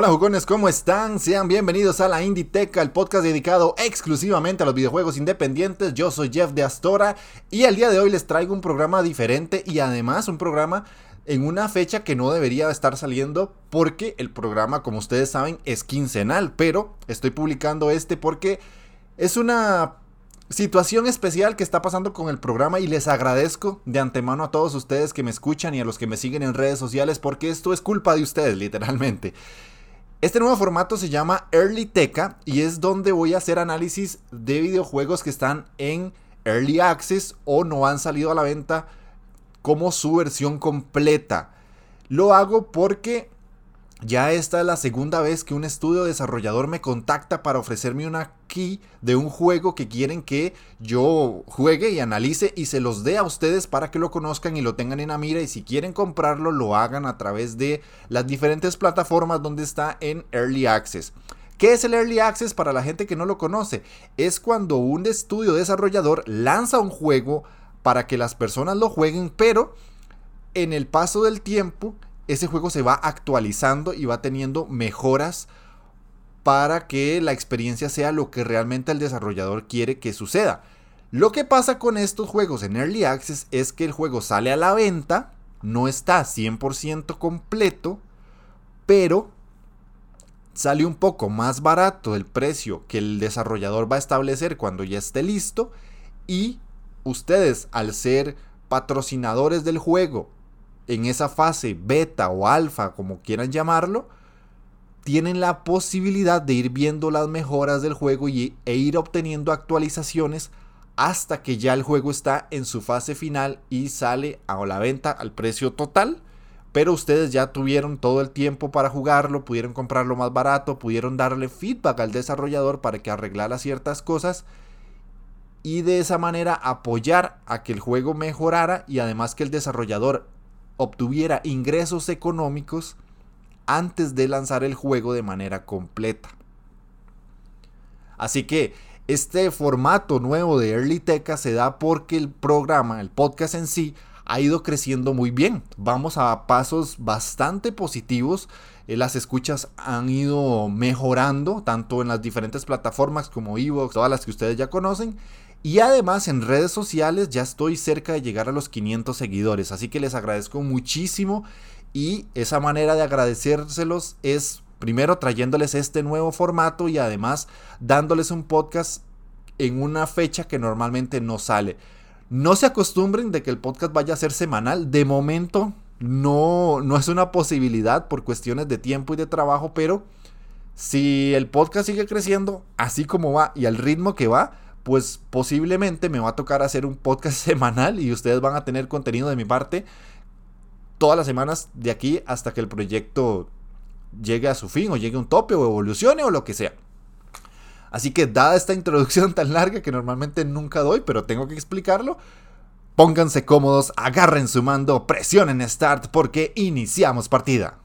Hola jugones, ¿cómo están? Sean bienvenidos a la Inditeca, el podcast dedicado exclusivamente a los videojuegos independientes. Yo soy Jeff de Astora y el día de hoy les traigo un programa diferente y además un programa en una fecha que no debería estar saliendo porque el programa, como ustedes saben, es quincenal, pero estoy publicando este porque es una situación especial que está pasando con el programa y les agradezco de antemano a todos ustedes que me escuchan y a los que me siguen en redes sociales porque esto es culpa de ustedes, literalmente. Este nuevo formato se llama Early Teca y es donde voy a hacer análisis de videojuegos que están en Early Access o no han salido a la venta como su versión completa. Lo hago porque ya esta es la segunda vez que un estudio desarrollador me contacta para ofrecerme una key de un juego que quieren que yo juegue y analice y se los dé a ustedes para que lo conozcan y lo tengan en la mira y si quieren comprarlo lo hagan a través de las diferentes plataformas donde está en Early Access. ¿Qué es el Early Access para la gente que no lo conoce? Es cuando un estudio desarrollador lanza un juego para que las personas lo jueguen, pero en el paso del tiempo ese juego se va actualizando y va teniendo mejoras para que la experiencia sea lo que realmente el desarrollador quiere que suceda. Lo que pasa con estos juegos en Early Access es que el juego sale a la venta, no está 100% completo, pero sale un poco más barato el precio que el desarrollador va a establecer cuando ya esté listo y ustedes al ser patrocinadores del juego en esa fase beta o alfa, como quieran llamarlo, tienen la posibilidad de ir viendo las mejoras del juego y, e ir obteniendo actualizaciones hasta que ya el juego está en su fase final y sale a la venta al precio total. Pero ustedes ya tuvieron todo el tiempo para jugarlo, pudieron comprarlo más barato, pudieron darle feedback al desarrollador para que arreglara ciertas cosas y de esa manera apoyar a que el juego mejorara y además que el desarrollador obtuviera ingresos económicos antes de lanzar el juego de manera completa. Así que este formato nuevo de Early Teca se da porque el programa, el podcast en sí, ha ido creciendo muy bien. Vamos a pasos bastante positivos. Eh, las escuchas han ido mejorando, tanto en las diferentes plataformas como Evox, todas las que ustedes ya conocen. Y además en redes sociales ya estoy cerca de llegar a los 500 seguidores, así que les agradezco muchísimo y esa manera de agradecérselos es primero trayéndoles este nuevo formato y además dándoles un podcast en una fecha que normalmente no sale. No se acostumbren de que el podcast vaya a ser semanal, de momento no, no es una posibilidad por cuestiones de tiempo y de trabajo, pero si el podcast sigue creciendo así como va y al ritmo que va, pues posiblemente me va a tocar hacer un podcast semanal y ustedes van a tener contenido de mi parte todas las semanas de aquí hasta que el proyecto llegue a su fin o llegue a un tope o evolucione o lo que sea. Así que dada esta introducción tan larga que normalmente nunca doy, pero tengo que explicarlo, pónganse cómodos, agarren su mando, presionen Start porque iniciamos partida.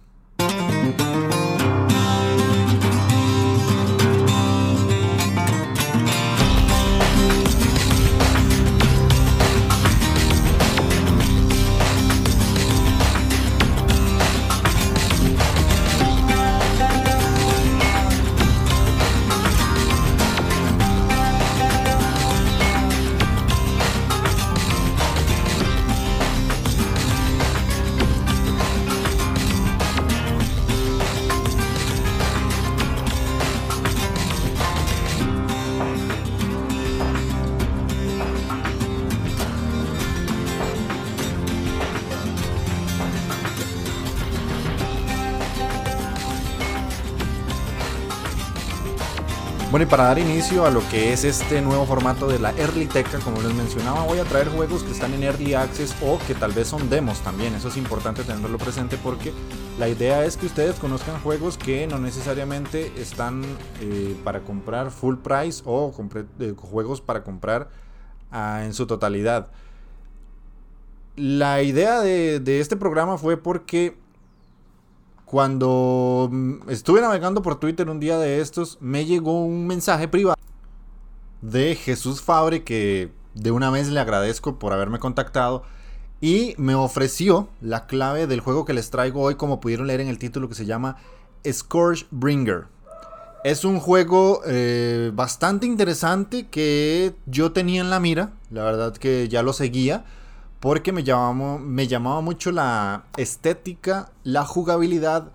Y para dar inicio a lo que es este nuevo formato de la Early Teca, como les mencionaba, voy a traer juegos que están en Early Access o que tal vez son demos también. Eso es importante tenerlo presente porque la idea es que ustedes conozcan juegos que no necesariamente están eh, para comprar full price o eh, juegos para comprar ah, en su totalidad. La idea de este programa fue porque cuando mm, estuve navegando por Twitter un día de estos, me llegó un mensaje privado de Jesús Fabre que de una vez le agradezco por haberme contactado y me ofreció la clave del juego que les traigo hoy, como pudieron leer en el título, que se llama Scourge Bringer. Es un juego eh, bastante interesante que yo tenía en la mira, la verdad que ya lo seguía porque me llamaba, me llamaba mucho la estética, la jugabilidad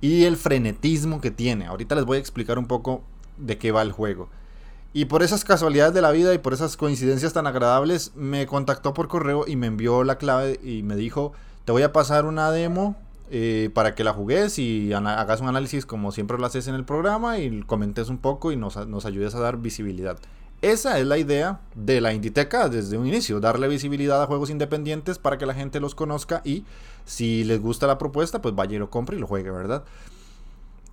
y el frenetismo que tiene. Ahorita les voy a explicar un poco de qué va el juego. Y por esas casualidades de la vida y por esas coincidencias tan agradables, me contactó por correo y me envió la clave y me dijo, te voy a pasar una demo eh, para que la jugues y hagas un análisis como siempre lo haces en el programa y comentes un poco y nos, nos ayudes a dar visibilidad. Esa es la idea de la Inditeca desde un inicio, darle visibilidad a juegos independientes para que la gente los conozca y si les gusta la propuesta, pues vaya y lo compre y lo juegue, ¿verdad?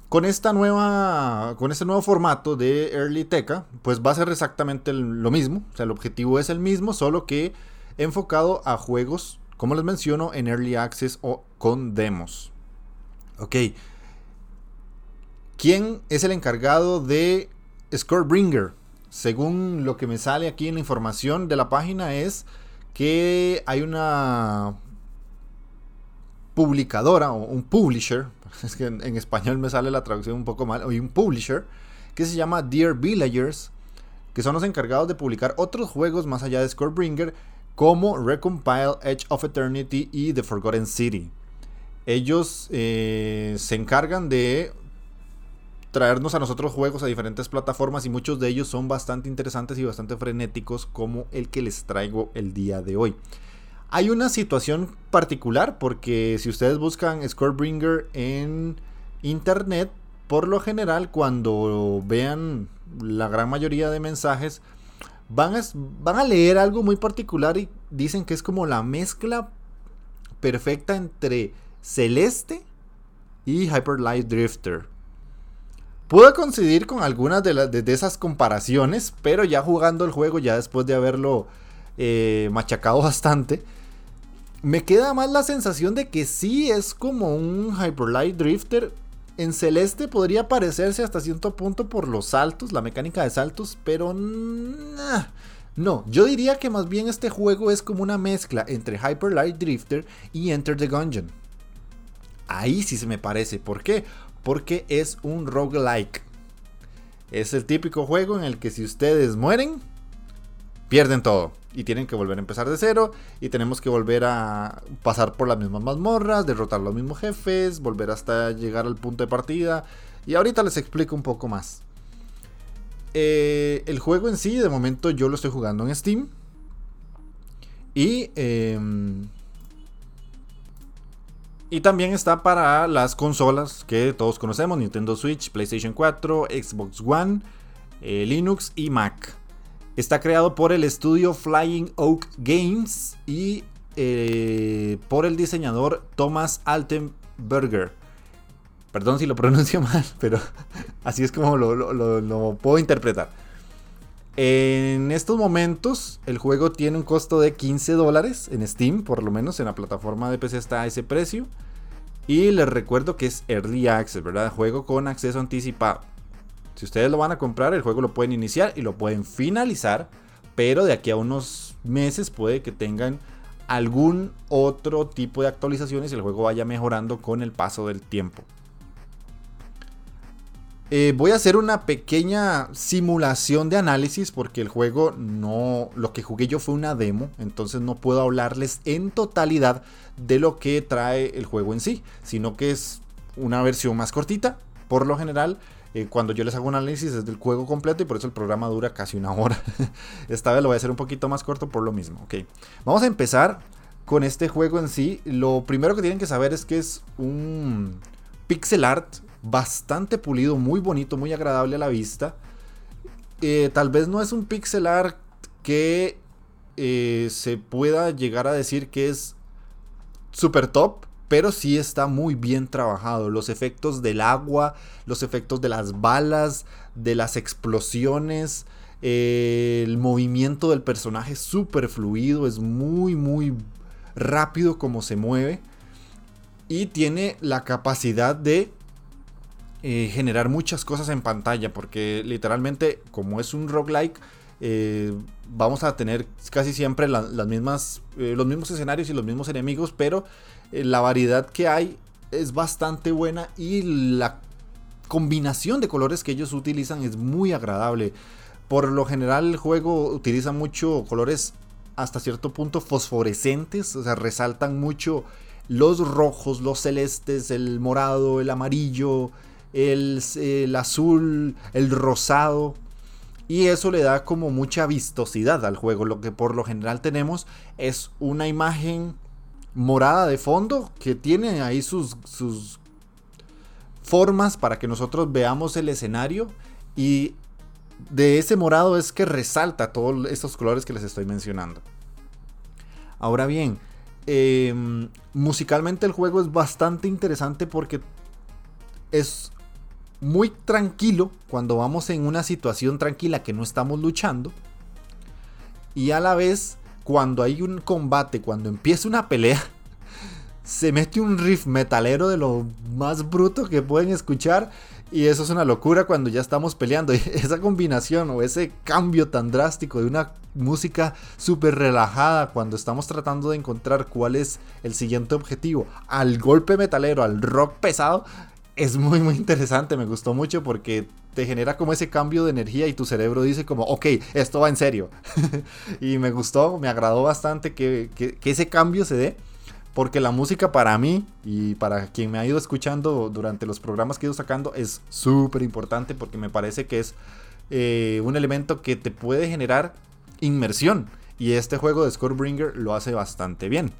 Con esta nueva con este nuevo formato de Early Teca, pues va a ser exactamente lo mismo, o sea, el objetivo es el mismo, solo que enfocado a juegos, como les menciono, en Early Access o con demos. Ok. ¿Quién es el encargado de Scorebringer? Según lo que me sale aquí en la información de la página, es que hay una publicadora o un publisher, es que en, español me sale la traducción un poco mal, hay un publisher que se llama Dear Villagers, que son los encargados de publicar otros juegos más allá de Scorebringer, como Recompile, Edge of Eternity y The Forgotten City. Ellos eh, se encargan de traernos a nosotros juegos a diferentes plataformas y muchos de ellos son bastante interesantes y bastante frenéticos como el que les traigo el día de hoy. Hay una situación particular porque si ustedes buscan Scorebringer en internet, por lo general cuando vean la gran mayoría de mensajes, van a, van a leer algo muy particular y dicen que es como la mezcla perfecta entre Celeste y Hyper Light Drifter. Pude coincidir con algunas de, de, esas comparaciones, pero ya jugando el juego, ya después de haberlo eh, machacado bastante, me queda más la sensación de que sí es como un Hyper Light Drifter. En Celeste podría parecerse hasta cierto punto por los saltos, la mecánica de saltos, pero no, yo diría que más bien este juego es como una mezcla entre Hyper Light Drifter y Enter the Gungeon. Ahí sí se me parece. ¿Por qué? Porque es un roguelike. Es el típico juego en el que si ustedes mueren, pierden todo. Y tienen que volver a empezar de cero. Y tenemos que volver a pasar por las mismas mazmorras, derrotar los mismos jefes, volver hasta llegar al punto de partida. Y ahorita les explico un poco más. Eh, el juego en sí, de momento yo lo estoy jugando en Steam. Y em, y también está para las consolas que todos conocemos, Nintendo Switch, PlayStation 4, Xbox One, eh, Linux y Mac. Está creado por el estudio Flying Oak Games y eh, por el diseñador Thomas Altenberger. Perdón si lo pronuncio mal, pero así es como lo puedo interpretar. En estos momentos, el juego tiene un costo de 15 dólares en Steam, por lo menos en la plataforma de PC está a ese precio. Y les recuerdo que es Early Access, ¿verdad? Juego con acceso anticipado. Si ustedes lo van a comprar, el juego lo pueden iniciar y lo pueden finalizar. Pero de aquí a unos meses puede que tengan algún otro tipo de actualizaciones y el juego vaya mejorando con el paso del tiempo. Eh, voy a hacer una pequeña simulación de análisis porque el juego no... Lo que jugué yo fue una demo, entonces no puedo hablarles en totalidad de lo que trae el juego en sí, sino que es una versión más cortita. Por lo general, eh, cuando yo les hago un análisis es del juego completo y por eso el programa dura casi una hora. Esta vez lo voy a hacer un poquito más corto por lo mismo. Ok, vamos a empezar con este juego en sí. Lo primero que tienen que saber es que es un pixel art bastante pulido, muy bonito, muy agradable a la vista. eh, tal vez no es un pixel art que eh, se pueda llegar a decir que es super top, pero sí está muy bien trabajado. Los efectos del agua, los efectos de las balas, de las explosiones, eh, el movimiento del personaje es súper fluido, es muy, muy rápido como se mueve. Y tiene la capacidad de eh, generar muchas cosas en pantalla, porque literalmente, como es un roguelike, eh, vamos a tener casi siempre las mismas, los mismos escenarios y los mismos enemigos, pero la variedad que hay es bastante buena y la combinación de colores que ellos utilizan es muy agradable. Por lo general el juego utiliza mucho colores hasta cierto punto fosforescentes, o sea, resaltan mucho los rojos, los celestes, el morado, el amarillo, el, azul, el rosado. Y eso le da como mucha vistosidad al juego. Lo que por lo general tenemos es una imagen morada de fondo que tiene ahí sus, sus formas para que nosotros veamos el escenario y de ese morado es que resalta todos estos colores que les estoy mencionando. Ahora bien, em, musicalmente el juego es bastante interesante porque es muy tranquilo cuando vamos en una situación tranquila que no estamos luchando. Y a la vez, cuando hay un combate, cuando empieza una pelea, se mete un riff metalero de lo más bruto que pueden escuchar y eso es una locura cuando ya estamos peleando. Esa combinación o ese cambio tan drástico de una música súper relajada cuando estamos tratando de encontrar cuál es el siguiente objetivo al golpe metalero, al rock pesado, es muy muy interesante. Me gustó mucho porque te genera como ese cambio de energía y tu cerebro dice como, ok, esto va en serio. y me gustó, me agradó bastante que, que ese cambio se dé porque la música para mí y para quien me ha ido escuchando durante los programas que he ido sacando es súper importante porque me parece que es eh, un elemento que te puede generar inmersión. Y este juego de Scorebringer lo hace bastante bien.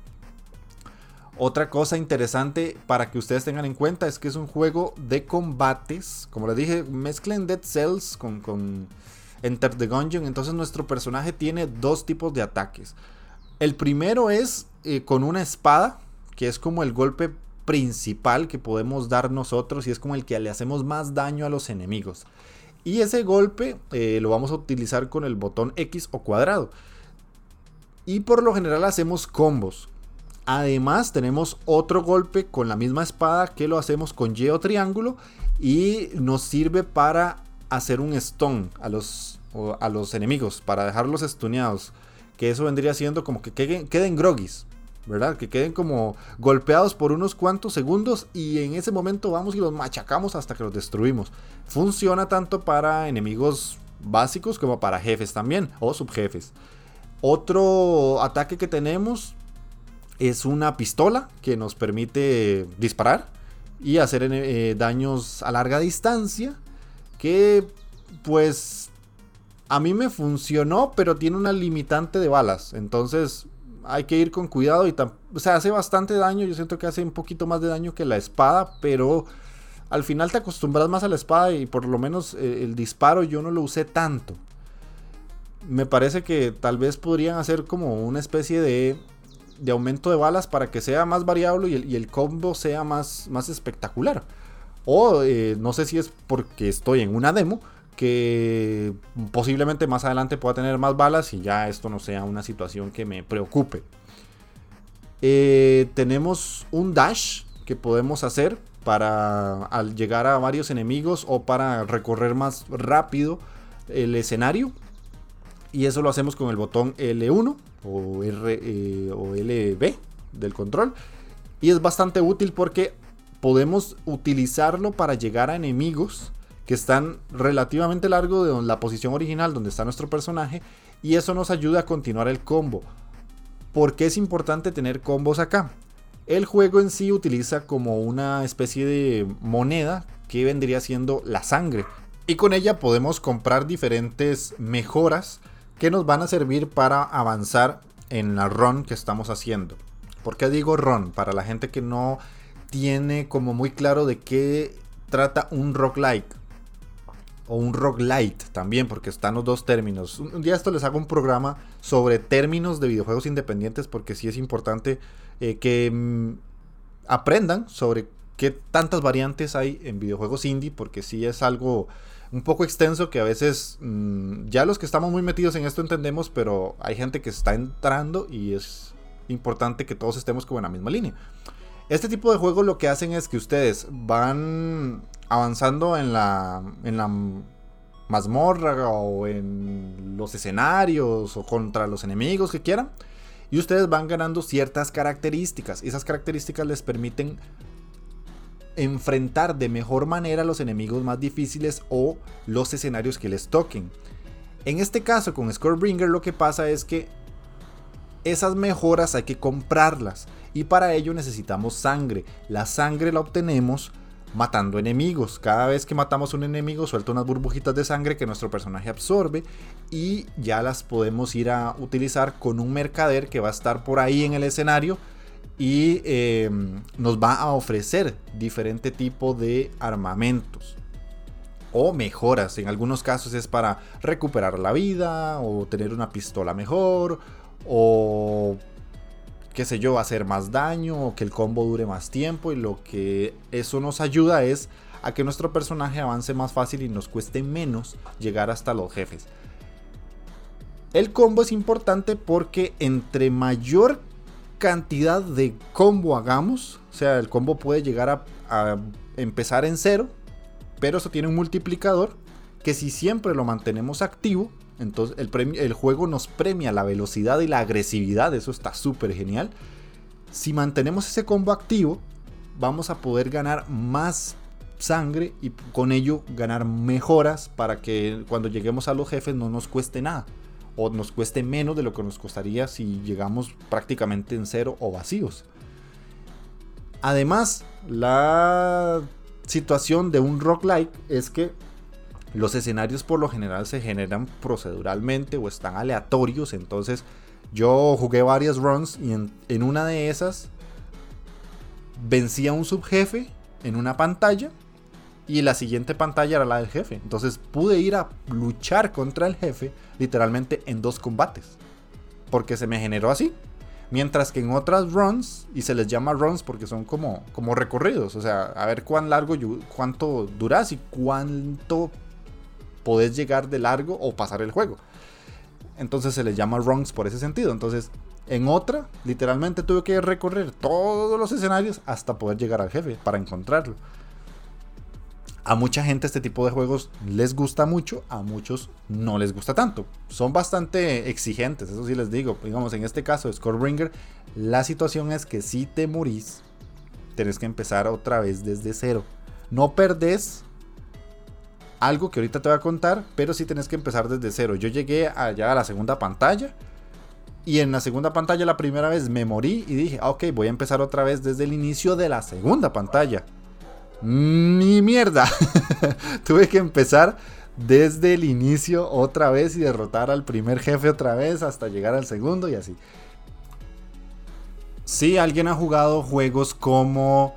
Otra cosa interesante para que ustedes tengan en cuenta es que es un juego de combates. Como les dije, mezclen Dead Cells con, con Enter the Gungeon. Entonces nuestro personaje tiene dos tipos de ataques. El primero es eh, con una espada, que es como el golpe principal que podemos dar nosotros y es como el que le hacemos más daño a los enemigos. Y ese golpe eh, lo vamos a utilizar con el botón X o cuadrado. Y por lo general hacemos combos. Además tenemos otro golpe con la misma espada que lo hacemos con Y triángulo y nos sirve para hacer un stun a los, a los enemigos, para dejarlos stuneados que eso vendría siendo como que queden, queden groggies, ¿verdad? Que queden como golpeados por unos cuantos segundos y en ese momento vamos y los machacamos hasta que los destruimos. Funciona tanto para enemigos básicos como para jefes también o subjefes. Otro ataque que tenemos es una pistola que nos permite disparar y hacer eh, daños a larga distancia que pues a mí me funcionó, pero tiene una limitante de balas. Entonces hay que ir con cuidado y o sea, hace bastante daño. Yo siento que hace un poquito más de daño que la espada, pero al final te acostumbras más a la espada y por lo menos eh, el disparo yo no lo usé tanto. Me parece que tal vez podrían hacer como una especie de, de aumento de balas para que sea más variable y el, combo sea más, más espectacular. O eh, no sé si es porque estoy en una demo que posiblemente más adelante pueda tener más balas y ya esto no sea una situación que me preocupe. Eh, tenemos un dash que podemos hacer para al llegar a varios enemigos o para recorrer más rápido el escenario. Y eso lo hacemos con el botón L1 o, R, eh, o LB del control. Y es bastante útil porque podemos utilizarlo para llegar a enemigos que están relativamente largo de la posición original donde está nuestro personaje y eso nos ayuda a continuar el combo. ¿Por qué es importante tener combos acá? El juego en sí utiliza como una especie de moneda que vendría siendo la sangre y con ella podemos comprar diferentes mejoras que nos van a servir para avanzar en la run que estamos haciendo. ¿Por qué digo run? Para la gente que no tiene como muy claro de qué trata un roguelike. o un roguelite también, porque están los dos términos. Un, día esto les hago un programa sobre términos de videojuegos independientes, porque sí es importante eh, que mm, aprendan sobre qué tantas variantes hay en videojuegos indie, porque sí es algo un poco extenso que a veces mm, ya los que estamos muy metidos en esto entendemos, pero hay gente que está entrando y es importante que todos estemos como en la misma línea. Este tipo de juegos lo que hacen es que ustedes van avanzando en la, en la mazmorra o en los escenarios o contra los enemigos que quieran. Y ustedes van ganando ciertas características. Y esas características les permiten enfrentar de mejor manera los enemigos más difíciles o los escenarios que les toquen. En este caso con Scorebringer lo que pasa es que esas mejoras hay que comprarlas y para ello necesitamos sangre. La sangre la obtenemos matando enemigos. Cada vez que matamos un enemigo suelta unas burbujitas de sangre que nuestro personaje absorbe y ya las podemos ir a utilizar con un mercader que va a estar por ahí en el escenario y em, nos va a ofrecer diferente tipo de armamentos o mejoras. En algunos casos es para recuperar la vida o tener una pistola mejor o qué sé yo, hacer más daño o que el combo dure más tiempo y lo que eso nos ayuda es a que nuestro personaje avance más fácil y nos cueste menos llegar hasta los jefes. El combo es importante porque entre mayor cantidad de combo hagamos, o sea, el combo puede llegar a, empezar en cero, pero eso tiene un multiplicador que si siempre lo mantenemos activo, entonces el, juego nos premia la velocidad y la agresividad, eso está súper genial. Si mantenemos ese combo activo, vamos a poder ganar más sangre y con ello ganar mejoras para que cuando lleguemos a los jefes no nos cueste nada o nos cueste menos de lo que nos costaría si llegamos prácticamente en cero o vacíos. Además, la situación de un roguelike es que los escenarios por lo general se generan proceduralmente o están aleatorios. Entonces yo jugué varias runs y en, una de esas vencía un subjefe en una pantalla y la siguiente pantalla era la del jefe. Entonces pude ir a luchar contra el jefe literalmente en dos combates. Porque se me generó así. Mientras que en otras runs, y se les llama runs porque son como, como recorridos, o sea, a ver cuán largo, cuánto duras y cuánto podés llegar de largo o pasar el juego. Entonces se les llama runs por ese sentido. Entonces, en otra, literalmente tuve que recorrer todos los escenarios hasta poder llegar al jefe para encontrarlo. A mucha gente este tipo de juegos les gusta mucho, a muchos no les gusta tanto. Son bastante exigentes, eso sí les digo. Digamos, en este caso, Scorebringer, la situación es que si te morís, tenés que empezar otra vez desde cero. No perdés algo que ahorita te voy a contar, pero sí tenés que empezar desde cero. Yo llegué allá a la segunda pantalla y en la segunda pantalla la primera vez me morí y dije, ah, ok, voy a empezar otra vez desde el inicio de la segunda pantalla. Ni mierda. Tuve que empezar desde el inicio otra vez y derrotar al primer jefe otra vez hasta llegar al segundo y así. Si alguien ha jugado juegos como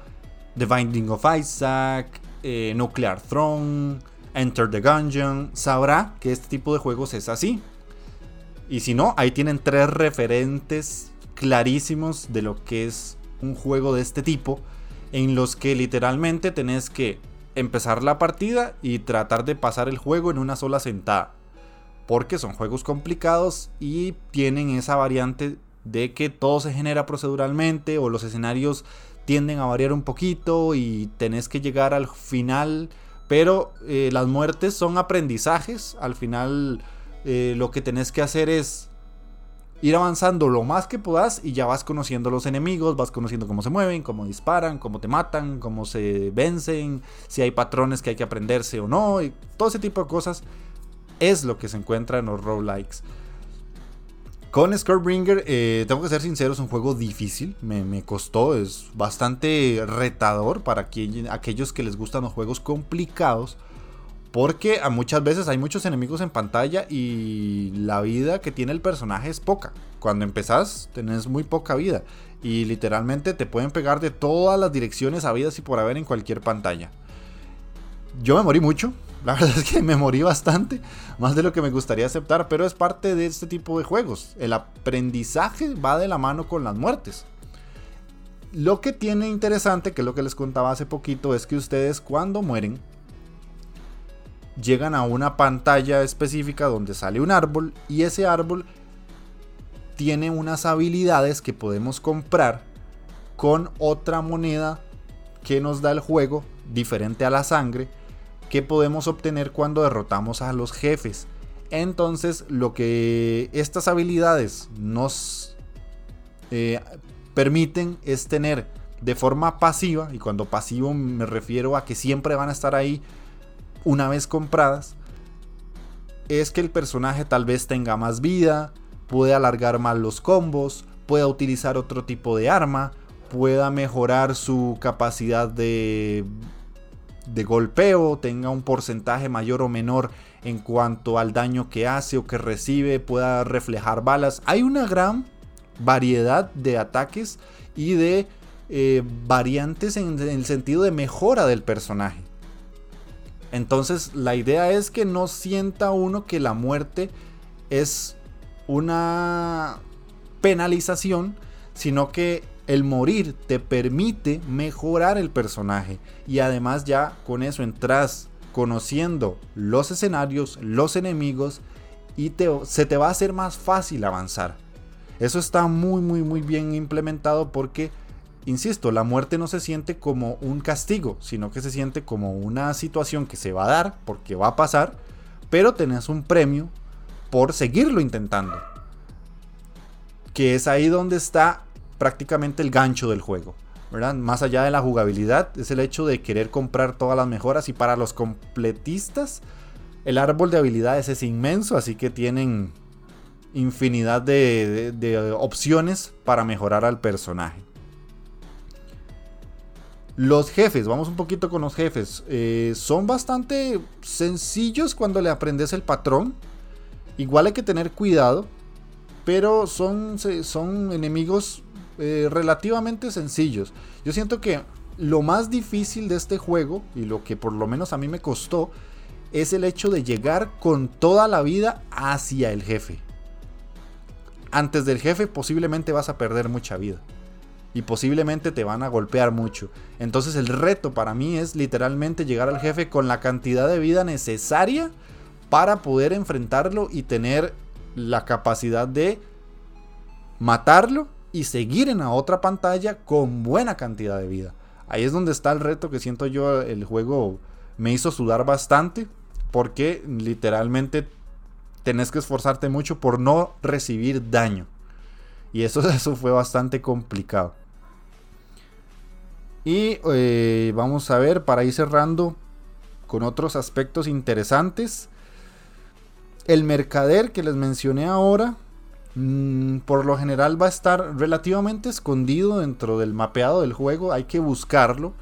The Binding of Isaac, eh, Nuclear Throne, Enter the Gungeon, sabrá que este tipo de juegos es así. Y si no, ahí tienen tres referentes clarísimos de lo que es un juego de este tipo, en los que literalmente tenés que empezar la partida y tratar de pasar el juego en una sola sentada. Porque son juegos complicados y tienen esa variante de que todo se genera proceduralmente o los escenarios tienden a variar un poquito y tenés que llegar al final pero eh, las muertes son aprendizajes. Al final eh, lo que tenés que hacer es ir avanzando lo más que puedas y ya vas conociendo los enemigos, vas conociendo cómo se mueven, cómo disparan, cómo te matan, cómo se vencen, si hay patrones que hay que aprenderse o no, y todo ese tipo de cosas es lo que se encuentra en los roguelikes. Con Scorebringer, eh, tengo que ser sincero, es un juego difícil, me, costó, es bastante retador para aquellos que les gustan los juegos complicados, porque a muchas veces hay muchos enemigos en pantalla y la vida que tiene el personaje es poca. Cuando empezás tenés muy poca vida y literalmente te pueden pegar de todas las direcciones habidas y por haber en cualquier pantalla. Yo me morí mucho, la verdad es que me morí bastante, más de lo que me gustaría aceptar, pero es parte de este tipo de juegos. El aprendizaje va de la mano con las muertes. Lo que tiene interesante, que es lo que les contaba hace poquito, es que ustedes cuando mueren llegan a una pantalla específica donde sale un árbol y ese árbol tiene unas habilidades que podemos comprar con otra moneda que nos da el juego, diferente a la sangre, que podemos obtener cuando derrotamos a los jefes. Entonces, lo que estas habilidades nos eh, permiten es tener de forma pasiva, y cuando pasivo me refiero a que siempre van a estar ahí una vez compradas, es que el personaje tal vez tenga más vida, puede alargar más los combos, pueda utilizar otro tipo de arma, pueda mejorar su capacidad de, de golpeo, tenga un porcentaje mayor o menor en cuanto al daño que hace o que recibe, pueda reflejar balas. Hay una gran variedad de ataques y de eh, variantes en el sentido de mejora del personaje. Entonces la idea es que no sienta uno que la muerte es una penalización, sino que el morir te permite mejorar el personaje y además ya con eso entras conociendo los escenarios, los enemigos y se te va a hacer más fácil avanzar. Eso está muy muy muy bien implementado porque insisto, la muerte no se siente como un castigo, sino que se siente como una situación que se va a dar, porque va a pasar, pero tenés un premio por seguirlo intentando. Que es ahí donde está prácticamente el gancho del juego. ¿verdad? Más allá de la jugabilidad, es el hecho de querer comprar todas las mejoras. Y para los completistas, el árbol de habilidades es inmenso, así que tienen infinidad de opciones para mejorar al personaje. Los jefes, vamos un poquito con los jefes. Eh, son bastante sencillos cuando le aprendes el patrón. Igual hay que tener cuidado. Pero son, son enemigos eh, relativamente sencillos. Yo siento que lo más difícil de este juego, y lo que por lo menos a mí me costó, es el hecho de llegar con toda la vida hacia el jefe. Antes del jefe posiblemente vas a perder mucha vida y posiblemente te van a golpear mucho. Entonces el reto para mí es literalmente llegar al jefe con la cantidad de vida necesaria para poder enfrentarlo y tener la capacidad de matarlo y seguir en la otra pantalla con buena cantidad de vida. Ahí es donde está el reto que siento yo el juego me hizo sudar bastante porque literalmente tenés que esforzarte mucho por no recibir daño. Y eso, eso fue bastante complicado. Y eh, vamos a ver, para ir cerrando con otros aspectos interesantes. El mercader que les mencioné ahora, mm, por lo general va a estar relativamente escondido dentro del mapeado del juego. Hay que buscarlo.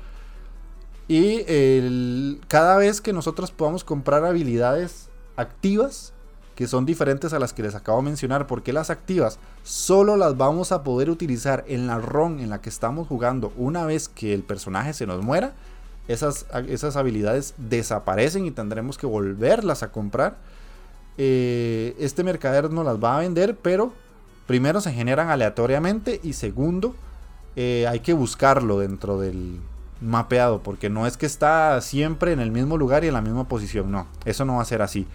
Y cada vez que nosotros podamos comprar habilidades activas, que son diferentes a las que les acabo de mencionar, porque las activas solo las vamos a poder utilizar en la ROM en la que estamos jugando una vez que el personaje se nos muera. Esas, esas habilidades desaparecen y tendremos que volverlas a comprar. Eh, este mercader nos las va a vender, pero primero se generan aleatoriamente y segundo eh, hay que buscarlo dentro del mapeado, porque no es que está siempre en el mismo lugar y en la misma posición, no, eso no va a ser así.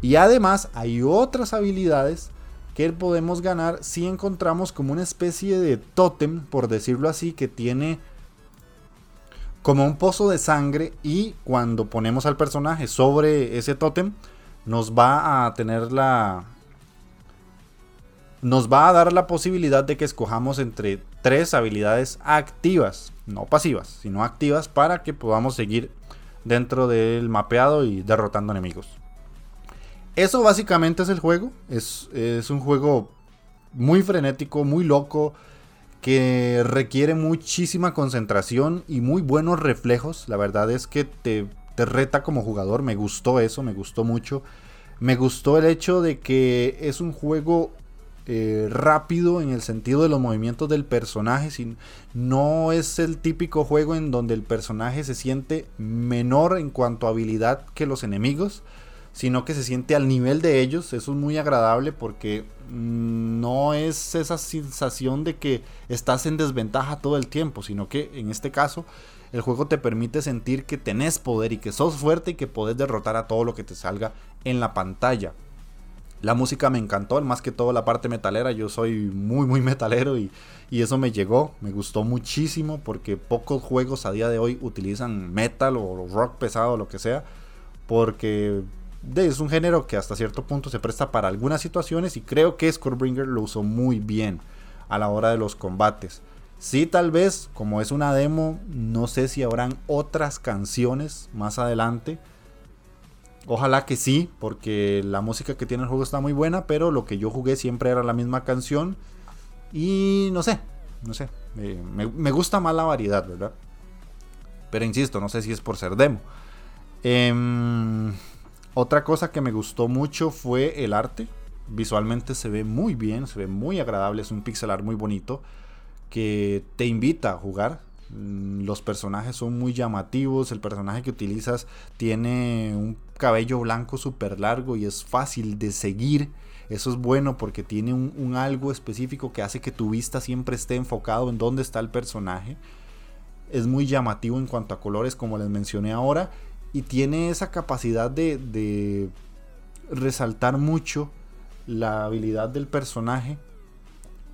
Y además hay otras habilidades que podemos ganar si encontramos como una especie de tótem, por decirlo así, que tiene como un pozo de sangre y cuando ponemos al personaje sobre ese tótem nos va a tener la nos va a dar la posibilidad de que escojamos entre tres habilidades activas, no pasivas, sino activas para que podamos seguir dentro del mapeado y derrotando enemigos. Eso básicamente es el juego. Es, un juego muy frenético, muy loco, que requiere muchísima concentración y muy buenos reflejos. La verdad es que te, te reta como jugador. Me gustó eso, me gustó mucho. Me gustó el hecho de que es un juego eh, rápido en el sentido de los movimientos del personaje. no es el típico juego en donde el personaje se siente menor en cuanto a habilidad que los enemigos, sino que se siente al nivel de ellos. Eso es muy agradable porque mm, no es esa sensación de que estás en desventaja todo el tiempo, sino que en este caso el juego te permite sentir que tenés poder y que sos fuerte y que podés derrotar a todo lo que te salga en la pantalla. La música me encantó, más que todo la parte metalera. Yo soy muy, muy metalero y, eso me llegó. Me gustó muchísimo porque pocos juegos a día de hoy utilizan metal o rock pesado o lo que sea. Porque es un género que hasta cierto punto se presta para algunas situaciones y creo que Scorebringer lo usó muy bien a la hora de los combates. Sí, tal vez, como es una demo, no sé si habrán otras canciones más adelante Ojalá que sí, porque la música que tiene el juego está muy buena, pero lo que yo jugué siempre era la misma canción. Y no sé, no sé, me, gusta más la variedad, ¿verdad? Pero insisto, no sé si es por ser demo. Em, otra cosa que me gustó mucho fue el arte. Visualmente se ve muy bien, se ve muy agradable, es un pixel art muy bonito que te invita a jugar. Mm, los personajes son muy llamativos, el personaje que utilizas tiene un cabello blanco súper largo y es fácil de seguir. Eso es bueno porque tiene un, algo específico que hace que tu vista siempre esté enfocado en dónde está el personaje. Es muy llamativo en cuanto a colores como les mencioné ahora y tiene esa capacidad de, resaltar mucho la habilidad del personaje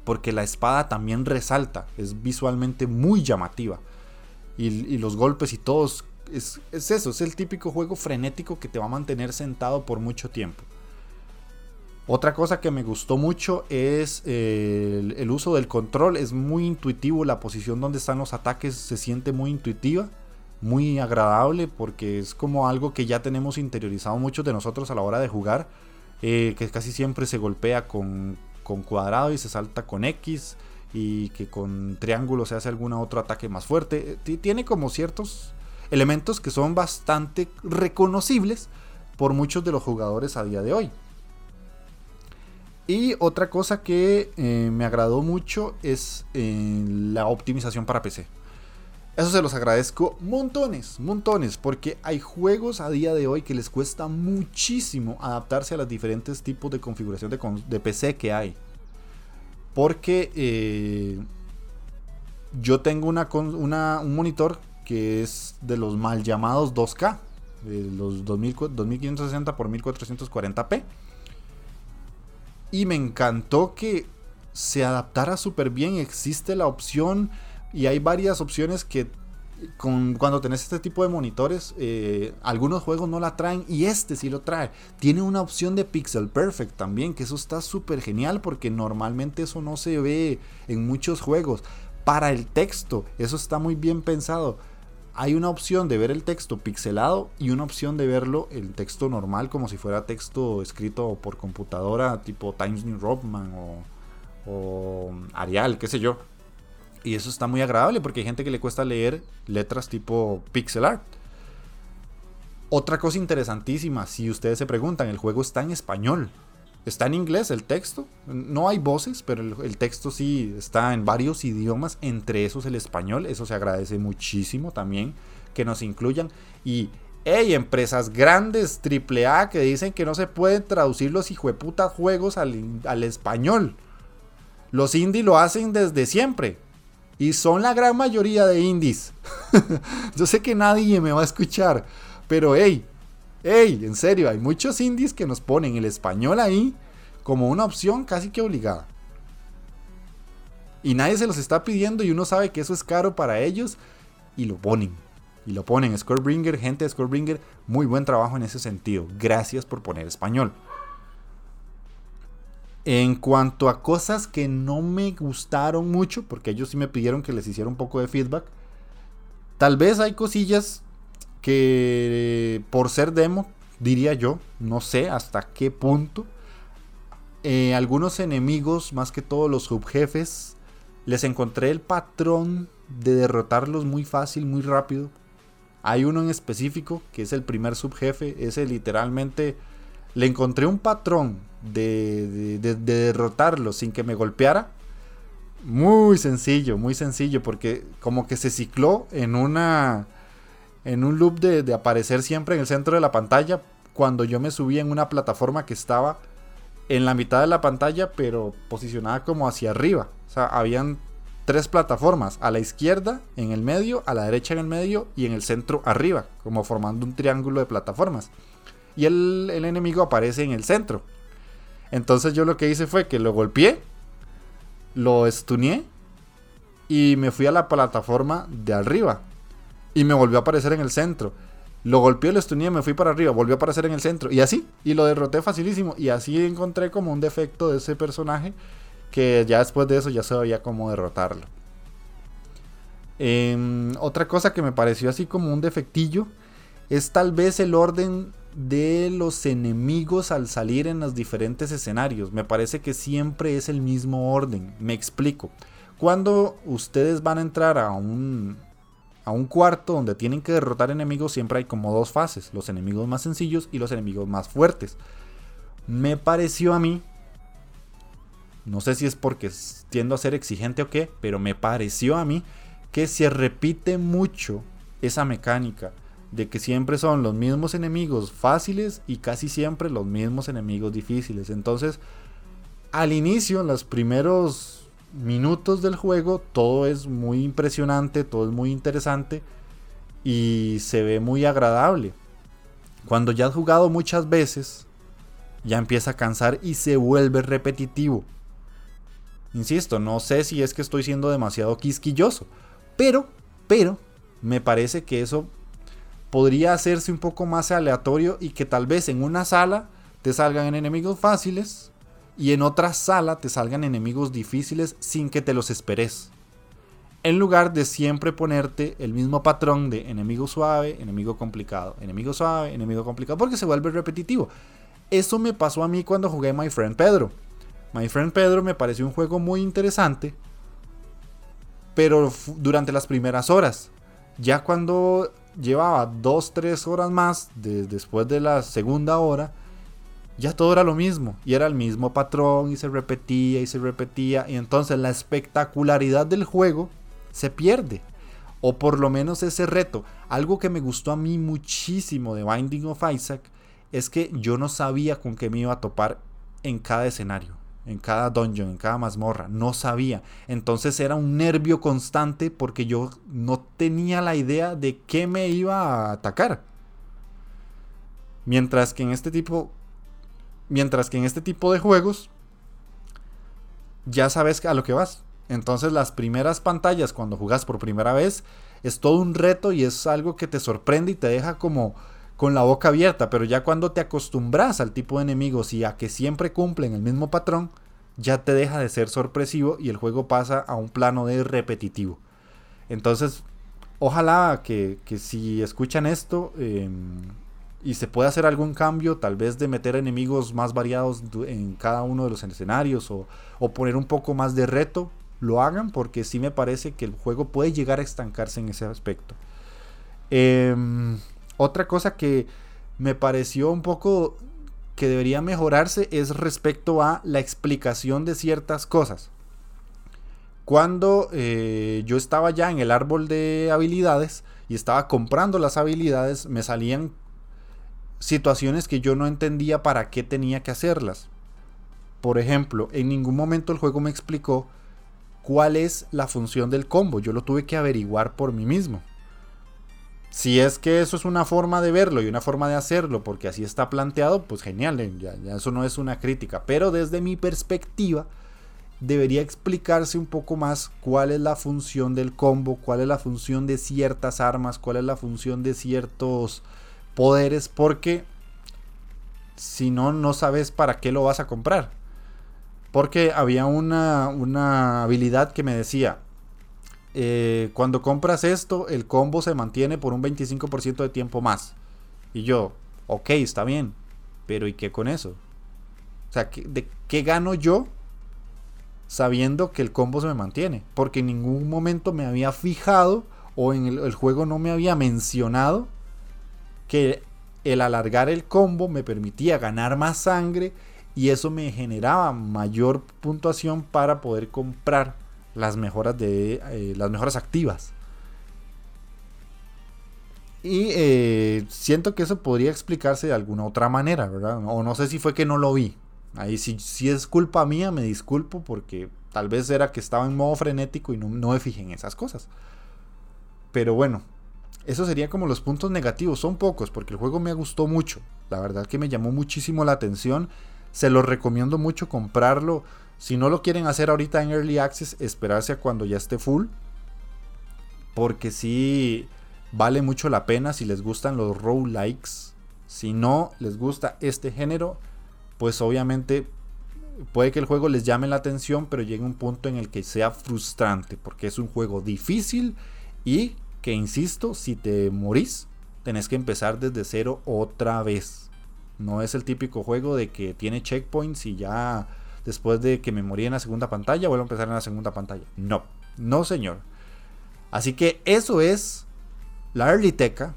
porque la espada también resalta, es visualmente muy llamativa. Y, los golpes y todos, es, eso, es el típico juego frenético que te va a mantener sentado por mucho tiempo. Otra cosa que me gustó mucho es el, el, uso del control, es muy intuitivo, la posición donde están los ataques se siente muy intuitiva, muy agradable porque es como algo que ya tenemos interiorizado muchos de nosotros a la hora de jugar, eh, que casi siempre se golpea con, con cuadrado y se salta con X y que con triángulo se hace algún otro ataque más fuerte. Tiene como ciertos elementos que son bastante reconocibles por muchos de los jugadores a día de hoy. Y otra cosa que eh, me agradó mucho es eh, la optimización para PC. Eso se los agradezco montones, montones, porque hay juegos a día de hoy que les cuesta muchísimo adaptarse a los diferentes tipos de configuración de, PC que hay. Porque eh, yo tengo una, un monitor que es de los mal llamados 2K, de los 2560 x 1440p. Y me encantó que se adaptara súper bien. Existe la opción y hay varias opciones que con, cuando tenés este tipo de monitores, eh, algunos juegos no la traen y este sí lo trae. Tiene una opción de Pixel Perfect también, que eso está súper genial porque normalmente eso no se ve en muchos juegos. Para el texto, eso está muy bien pensado. Hay una opción de ver el texto pixelado y una opción de verlo el texto normal como si fuera texto escrito por computadora tipo Times New Roman o, o Arial, qué sé yo. Y eso está muy agradable porque hay gente que le cuesta leer letras tipo pixel art. Otra cosa interesantísima, si ustedes se preguntan, el juego está en español. Está en inglés el texto. No hay voces, pero el, texto sí está en varios idiomas, entre esos el español. Eso se agradece muchísimo también que nos incluyan. Y hay empresas grandes, AAA, que dicen que no se pueden traducir los hijueputas juegos al, al español. Los indie lo hacen desde siempre. Y son la gran mayoría de indies. Yo sé que nadie me va a escuchar. Pero hey, hey, en serio, hay muchos indies que nos ponen el español ahí como una opción casi que obligada. Y nadie se los está pidiendo y uno sabe que eso es caro para ellos y lo ponen. Y lo ponen. Scorebringer, gente de Scorebringer, muy buen trabajo en ese sentido. Gracias por poner español. En cuanto a cosas que no me gustaron mucho, porque ellos sí me pidieron que les hiciera un poco de feedback, tal vez hay cosillas que por ser demo, diría yo, no sé hasta qué punto, eh, algunos enemigos, más que todos los subjefes, les encontré el patrón de derrotarlos muy fácil, muy rápido. Hay uno en específico que es el primer subjefe, ese literalmente le encontré un patrón de, de, derrotarlo sin que me golpeara. Muy sencillo, muy sencillo, porque como que se cicló en una en un loop de, de, aparecer siempre en el centro de la pantalla cuando yo me subí en una plataforma que estaba en la mitad de la pantalla, pero posicionada como hacia arriba. O sea, habían tres plataformas, a la izquierda, en el medio, a la derecha en el medio y en el centro arriba, como formando un triángulo de plataformas. Y el, enemigo aparece en el centro. Entonces yo lo que hice fue que lo golpeé, lo stuneé y me fui a la plataforma de arriba. Y me volvió a aparecer en el centro. Lo golpeé, lo stuneé, me fui para arriba, volvió a aparecer en el centro. Y así, y lo derroté facilísimo. Y así encontré como un defecto de ese personaje que ya después de eso ya sabía cómo derrotarlo. Em, otra cosa que me pareció así como un defectillo es tal vez el orden de los enemigos al salir en los diferentes escenarios. Me parece que siempre es el mismo orden. Me explico. Cuando ustedes van a entrar a un, a un cuarto donde tienen que derrotar enemigos, siempre hay como dos fases. Los enemigos más sencillos y los enemigos más fuertes. Me pareció a mí no sé si es porque tiendo a ser exigente o qué, pero me pareció a mí que se repite mucho esa mecánica de que siempre son los mismos enemigos fáciles y casi siempre los mismos enemigos difíciles. Entonces, al inicio, en los primeros minutos del juego, todo es muy impresionante, todo es muy interesante y se ve muy agradable. Cuando ya has jugado muchas veces, ya empieza a cansar y se vuelve repetitivo. Insisto, no sé si es que estoy siendo demasiado quisquilloso, pero, pero, me parece que eso podría hacerse un poco más aleatorio y que tal vez en una sala te salgan enemigos fáciles y en otra sala te salgan enemigos difíciles sin que te los esperes. En lugar de siempre ponerte el mismo patrón de enemigo suave, enemigo complicado, enemigo suave, enemigo complicado, porque se vuelve repetitivo. Eso me pasó a mí cuando jugué My Friend Pedro. My Friend Pedro me pareció un juego muy interesante, pero durante las primeras horas. Ya cuando llevaba 2-3 horas más después de la segunda hora, ya todo era lo mismo. Y era el mismo patrón y se repetía y se repetía. Y entonces la espectacularidad del juego se pierde. O por lo menos ese reto. Algo que me gustó a mí muchísimo de Binding of Isaac es que yo no sabía con qué me iba a topar en cada escenario en cada dungeon, en cada mazmorra. No sabía. Entonces era un nervio constante porque yo no tenía la idea de qué me iba a atacar. Mientras que en este tipo. Mientras que en este tipo de juegos. Ya sabes a lo que vas. Entonces las primeras pantallas cuando jugas por primera vez es todo un reto y es algo que te sorprende y te deja como con la boca abierta, pero ya cuando te acostumbras al tipo de enemigos y a que siempre cumplen el mismo patrón, ya te deja de ser sorpresivo y el juego pasa a un plano de repetitivo. Entonces, ojalá que, si escuchan esto em, y se pueda hacer algún cambio, tal vez de meter enemigos más variados en cada uno de los escenarios o, o poner un poco más de reto, lo hagan porque sí me parece que el juego puede llegar a estancarse en ese aspecto. Eh, otra cosa que me pareció un poco que debería mejorarse es respecto a la explicación de ciertas cosas. Cuando eh, yo estaba ya en el árbol de habilidades y estaba comprando las habilidades, me salían situaciones que yo no entendía para qué tenía que hacerlas. Por ejemplo, en ningún momento el juego me explicó cuál es la función del combo. Yo lo tuve que averiguar por mí mismo. Si es que eso es una forma de verlo y una forma de hacerlo, porque así está planteado, pues genial, eh, ya, eso no es una crítica. Pero desde mi perspectiva, debería explicarse un poco más cuál es la función del combo, cuál es la función de ciertas armas, cuál es la función de ciertos poderes, porque si no, no sabes para qué lo vas a comprar. Porque había una, una habilidad que me decía, eh, cuando compras esto, el combo se mantiene por un 25% de tiempo más. Y yo, ok, está bien, pero ¿y qué con eso? O sea, ¿de qué gano yo sabiendo que el combo se me mantiene? Porque en ningún momento me había fijado o en el, juego no me había mencionado que el alargar el combo me permitía ganar más sangre y eso me generaba mayor puntuación para poder comprar las mejoras de eh, las mejoras activas. Y eh, siento que eso podría explicarse de alguna otra manera, ¿verdad? O no sé si fue que no lo vi. Ahí si, si es culpa mía, me disculpo porque tal vez era que estaba en modo frenético y no, no me fijé en esas cosas. Pero bueno, eso sería como los puntos negativos. Son pocos porque el juego me gustó mucho. La verdad que me llamó muchísimo la atención. Se lo recomiendo mucho comprarlo. Si no lo quieren hacer ahorita en Early Access, esperarse a cuando ya esté full. Porque sí vale mucho la pena si les gustan los roguelikes. Si no les gusta este género, pues obviamente puede que el juego les llame la atención, pero llegue un punto en el que sea frustrante, porque es un juego difícil y que, insisto, si te morís, tenés que empezar desde cero otra vez. No es el típico juego de que tiene checkpoints y ya después de que me morí en la segunda pantalla vuelvo a empezar en la segunda pantalla. No, no señor. Así que eso es la Early Teca.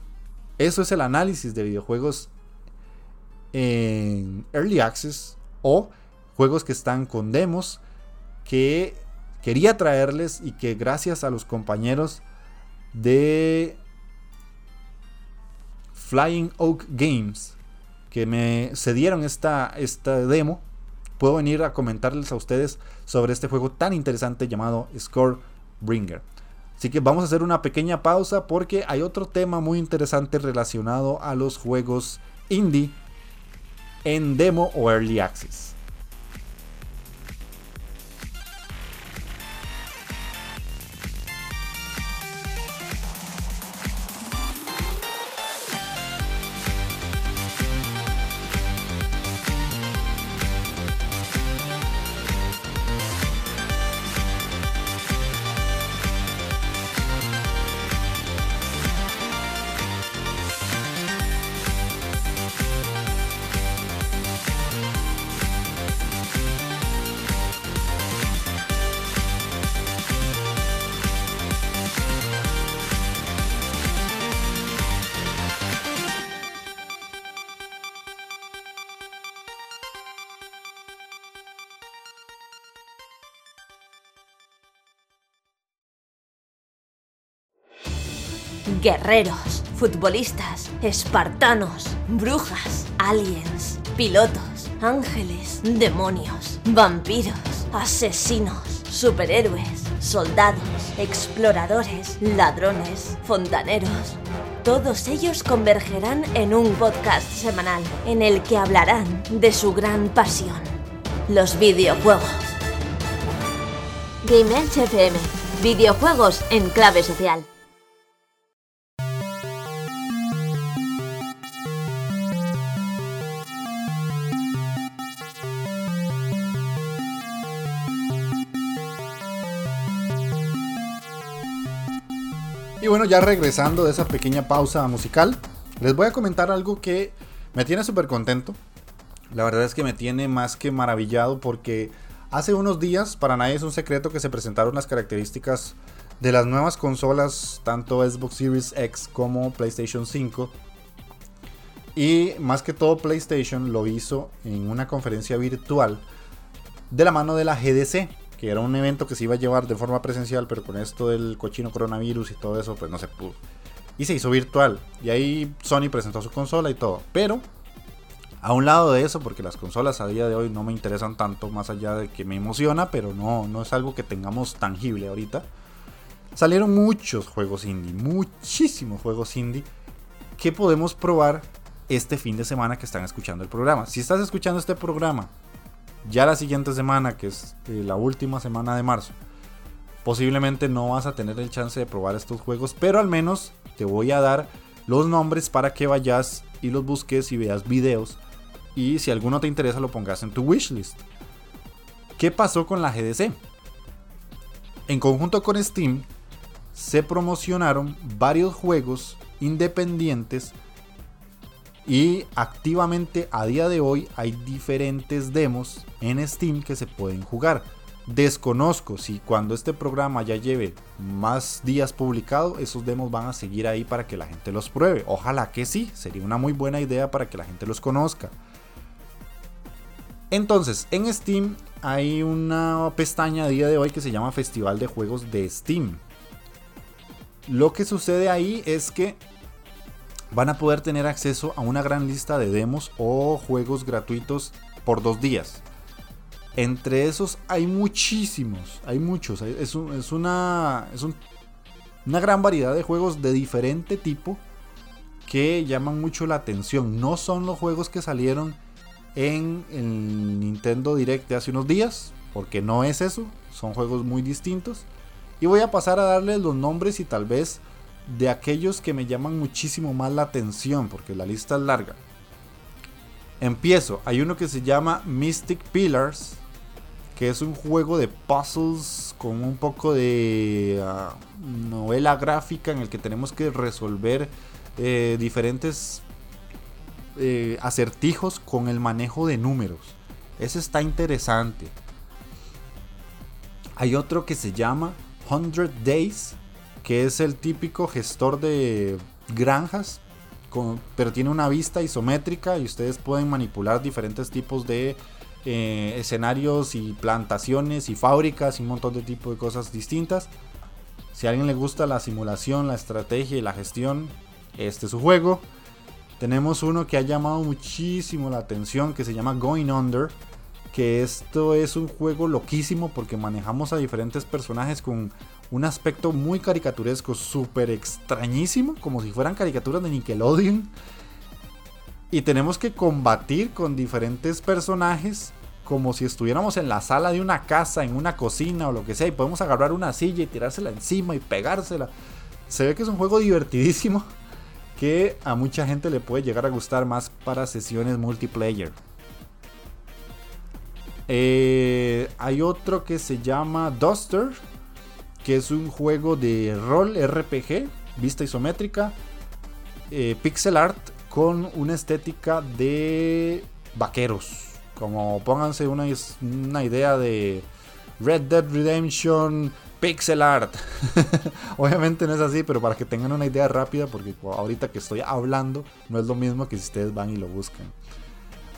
Eso es el análisis de videojuegos en Early Access o juegos que están con demos que quería traerles y que gracias a los compañeros de Flying Oak Games que me cedieron esta, esta demo, puedo venir a comentarles a ustedes sobre este juego tan interesante llamado Score Bringer. Así que vamos a hacer una pequeña pausa porque hay otro tema muy interesante relacionado a los juegos indie en demo o early access. Guerreros, futbolistas, espartanos, brujas, aliens, pilotos, ángeles, demonios, vampiros, asesinos, superhéroes, soldados, exploradores, ladrones, fontaneros. Todos ellos convergerán en un podcast semanal en el que hablarán de su gran pasión, los videojuegos. Game FM, videojuegos en clave social. Y bueno, ya regresando de esa pequeña pausa musical, les voy a comentar algo que me tiene súper contento. La verdad es que me tiene más que maravillado porque hace unos días, para nadie es un secreto que se presentaron las características de las nuevas consolas, tanto Xbox Series X como PlayStation 5. Y más que todo PlayStation lo hizo en una conferencia virtual de la mano de la GDC, que era un evento que se iba a llevar de forma presencial, pero con esto del cochino coronavirus y todo eso, pues no se pudo. Y se hizo virtual. Y ahí Sony presentó su consola y todo. Pero, a un lado de eso, porque las consolas a día de hoy no me interesan tanto, más allá de que me emociona, pero no, no es algo que tengamos tangible ahorita. Salieron muchos juegos indie, muchísimos juegos indie que podemos probar este fin de semana que están escuchando el programa. Si estás escuchando este programa ya la siguiente semana, que es eh, la última semana de marzo, posiblemente no vas a tener el chance de probar estos juegos, pero al menos te voy a dar los nombres para que vayas y los busques y veas videos. Y si alguno te interesa, lo pongas en tu wishlist. ¿Qué pasó con la GDC? En conjunto con Steam, se promocionaron varios juegos independientes y activamente a día de hoy hay diferentes demos en Steam que se pueden jugar. Desconozco si cuando este programa ya lleve más días publicado, esos demos van a seguir ahí para que la gente los pruebe. Ojalá que sí, sería una muy buena idea para que la gente los conozca. Entonces, en Steam hay una pestaña a día de hoy que se llama Festival de Juegos de Steam. Lo que sucede ahí es que van a poder tener acceso a una gran lista de demos o juegos gratuitos por dos días. Entre esos hay muchísimos, hay muchos. Es, una, es una gran variedad de juegos de diferente tipo que llaman mucho la atención. No son los juegos que salieron en el Nintendo Direct de hace unos días, porque no es eso, son juegos muy distintos. Y voy a pasar a darles los nombres y tal vez de aquellos que me llaman muchísimo más la atención, porque la lista es larga. Empiezo, hay uno que se llama Mystic Pillars, que es un juego de puzzles con un poco de ah, novela gráfica en el que tenemos que resolver eh, diferentes eh, acertijos con el manejo de números. Ese está interesante. Hay otro que se llama 100 Days, que es el típico gestor de granjas, pero tiene una vista isométrica y ustedes pueden manipular diferentes tipos de eh, escenarios y plantaciones y fábricas y un montón de tipos de cosas distintas. Si a alguien le gusta la simulación, la estrategia y la gestión, este es su juego. Tenemos uno que ha llamado muchísimo la atención que se llama Going Under. Que esto es un juego loquísimo porque manejamos a diferentes personajes con un aspecto muy caricaturesco, súper extrañísimo, como si fueran caricaturas de Nickelodeon. Y tenemos que combatir con diferentes personajes como si estuviéramos en la sala de una casa, en una cocina o lo que sea, y podemos agarrar una silla y tirársela encima y pegársela. Se ve que es un juego divertidísimo que a mucha gente le puede llegar a gustar más para sesiones multiplayer. Eh, hay otro que se llama Duster, que es un juego de rol RPG, vista isométrica, eh, pixel art con una estética de vaqueros. Como pónganse una, una idea de Red Dead Redemption pixel art. Obviamente no es así, pero para que tengan una idea rápida, porque ahorita que estoy hablando no es lo mismo que si ustedes van y lo buscan.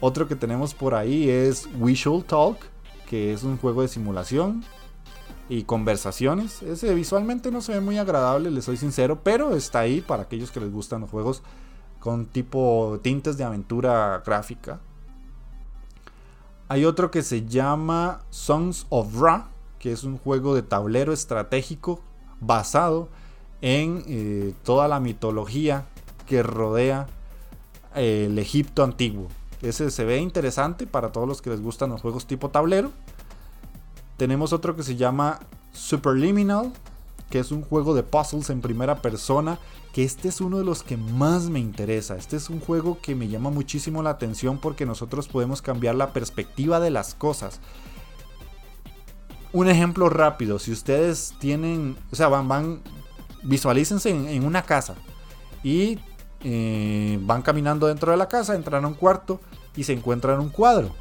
Otro que tenemos por ahí es Visual Talk, que es un juego de simulación y conversaciones. Ese visualmente no se ve muy agradable, les soy sincero, pero está ahí para aquellos que les gustan los juegos con tipo tintes de aventura gráfica. Hay otro que se llama Songs of Ra, que es un juego de tablero estratégico basado en eh, toda la mitología que rodea eh, el Egipto antiguo. Ese se ve interesante para todos los que les gustan los juegos tipo tablero. Tenemos otro que se llama Superliminal, que es un juego de puzzles en primera persona, que este es uno de los que más me interesa. Este es un juego que me llama muchísimo la atención porque nosotros podemos cambiar la perspectiva de las cosas. Un ejemplo rápido, si ustedes tienen, o sea, van, van, visualícense en, una casa y eh, van caminando dentro de la casa, entran a un cuarto y se encuentran un cuadro.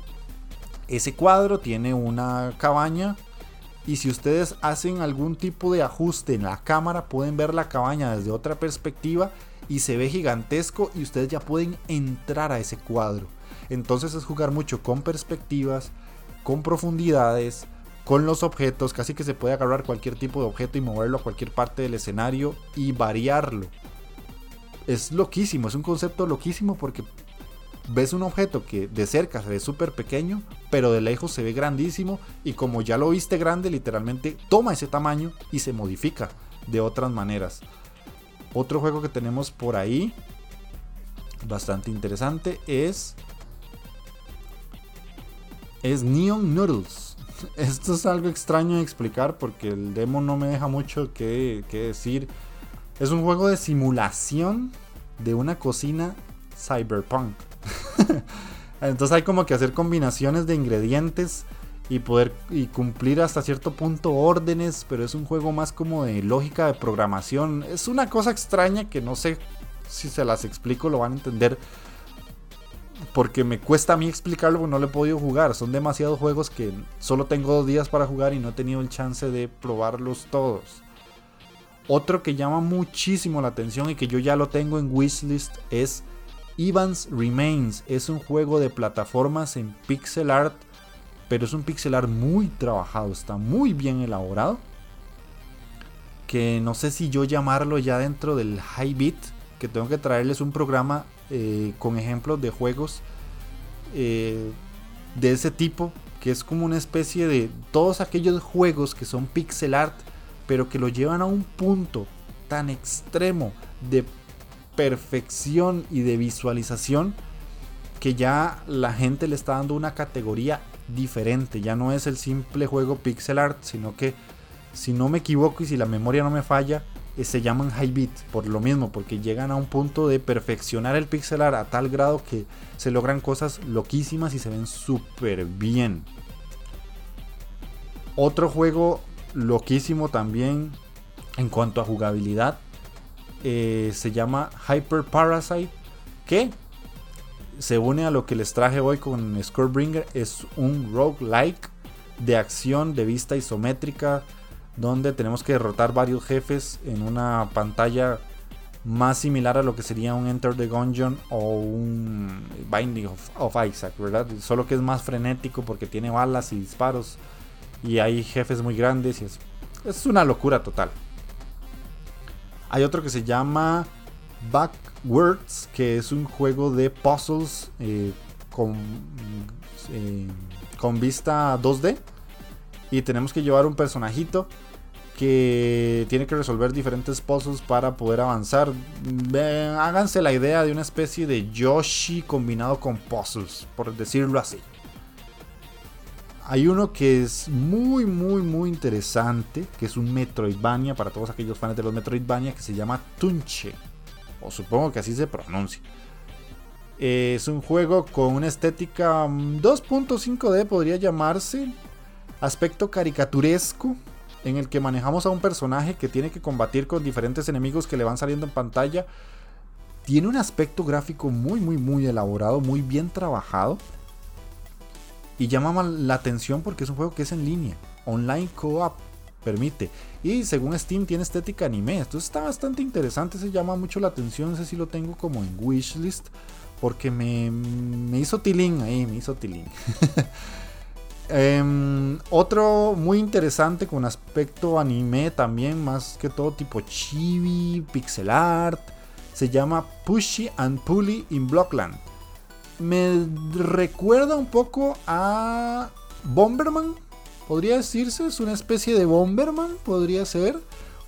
Ese cuadro tiene una cabaña y si ustedes hacen algún tipo de ajuste en la cámara, pueden ver la cabaña desde otra perspectiva y se ve gigantesco y ustedes ya pueden entrar a ese cuadro. Entonces es jugar mucho con perspectivas, con profundidades, con los objetos, casi que se puede agarrar cualquier tipo de objeto y moverlo a cualquier parte del escenario y variarlo. Es loquísimo, es un concepto loquísimo porque ves un objeto que de cerca se ve súper pequeño, pero de lejos se ve grandísimo y como ya lo viste grande, literalmente toma ese tamaño y se modifica de otras maneras. Otro juego que tenemos por ahí, bastante interesante, es, es Neon Noodles. Esto es algo extraño de explicar porque el demo no me deja mucho que, que decir. Es un juego de simulación de una cocina cyberpunk. Entonces hay como que hacer combinaciones de ingredientes y poder y cumplir hasta cierto punto órdenes, pero es un juego más como de lógica de programación. Es una cosa extraña que no sé si se las explico lo van a entender. porque me cuesta a mí explicarlo porque no lo he podido jugar. Son demasiados juegos que solo tengo dos días para jugar y no he tenido el chance de probarlos todos. Otro que llama muchísimo la atención y que yo ya lo tengo en wishlist es Evans Remains. Es un juego de plataformas en pixel art, pero es un pixel art muy trabajado, está muy bien elaborado. Que no sé si yo llamarlo ya dentro del high beat, que tengo que traerles un programa eh, con ejemplos de juegos eh, de ese tipo, que es como una especie de todos aquellos juegos que son pixel art, pero que lo llevan a un punto tan extremo de perfección y de visualización que ya la gente le está dando una categoría diferente. Ya no es el simple juego pixel art, sino que si no me equivoco y si la memoria no me falla, eh, se llaman high beat por lo mismo, porque llegan a un punto de perfeccionar el pixel art a tal grado que se logran cosas loquísimas y se ven súper bien. Otro juego loquísimo también en cuanto a jugabilidad eh, se llama Hyper Parasite, que se une a lo que les traje hoy con Scorebringer, es un roguelike de acción de vista isométrica donde tenemos que derrotar varios jefes en una pantalla más similar a lo que sería un Enter the Gungeon o un Binding of, Isaac, ¿verdad? Solo que es más frenético porque tiene balas y disparos y hay jefes muy grandes y es, es una locura total. Hay otro que se llama Backwards, que es un juego de puzzles eh, con, eh, con vista 2D. Y tenemos que llevar un personajito que tiene que resolver diferentes puzzles para poder avanzar. háganse la idea de una especie de Yoshi combinado con puzzles, por decirlo así. Hay uno que es muy, muy, muy interesante, que es un Metroidvania para todos aquellos fans de los Metroidvania, que se llama Tunche, o supongo que así se pronuncia. Es un juego con una estética 2.5D, podría llamarse, aspecto caricaturesco, en el que manejamos a un personaje que tiene que combatir con diferentes enemigos que le van saliendo en pantalla. Tiene un aspecto gráfico muy, muy, muy elaborado, muy bien trabajado. Y llama la atención porque es un juego que es en línea. Online co-op permite. Y según Steam tiene estética anime. Esto está bastante interesante. Se llama mucho la atención. No sé si lo tengo como en wishlist. Porque me, me hizo tilín ahí. Me hizo tilín. Em, otro muy interesante con aspecto anime también, más que todo tipo chibi, pixel art. Se llama Pushy and Pulley in Blockland. Me recuerda un poco a Bomberman, podría decirse. Es una especie de Bomberman, podría ser.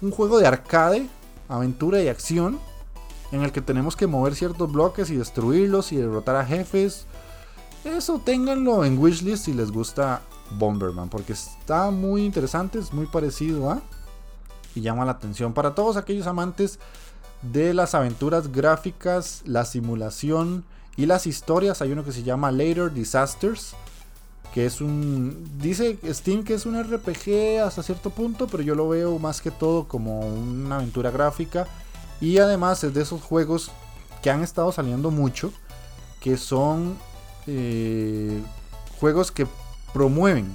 Un juego de arcade, aventura y acción. En el que tenemos que mover ciertos bloques y destruirlos y derrotar a jefes eso ténganlo en wishlist si les gusta Bomberman, porque está muy interesante, es muy parecido a y llama la atención para todos aquellos amantes de las aventuras gráficas, la simulación y las historias. Hay uno que se llama Later Disasters, que es un dice Steam que es un RPG hasta cierto punto, pero yo lo veo más que todo como una aventura gráfica y además es de esos juegos que han estado saliendo mucho, que son eh, juegos que promueven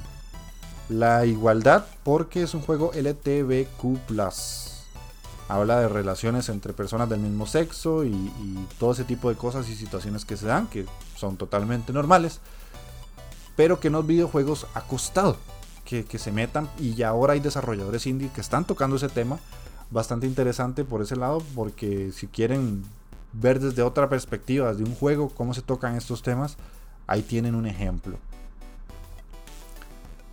la igualdad porque es un juego LTBQ. Habla de relaciones entre personas del mismo sexo y, todo ese tipo de cosas y situaciones que se dan, que son totalmente normales, pero que en los videojuegos ha costado que, se metan y ya ahora hay desarrolladores indie que están tocando ese tema. Bastante interesante por ese lado, porque si quieren ver desde otra perspectiva, desde un juego, cómo se tocan estos temas, ahí tienen un ejemplo.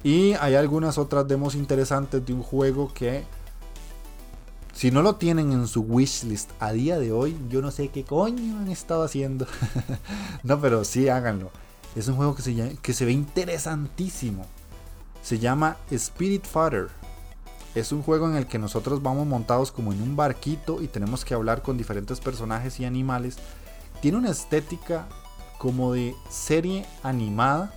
Y hay algunas otras demos interesantes de un juego que si no lo tienen en su wishlist a día de hoy, yo no sé qué coño han estado haciendo. no, pero sí háganlo. Es un juego que se, que se ve interesantísimo. Se llama Spirit Fighter. Es un juego en el que nosotros vamos montados como en un barquito y tenemos que hablar con diferentes personajes y animales. Tiene una estética como de serie animada,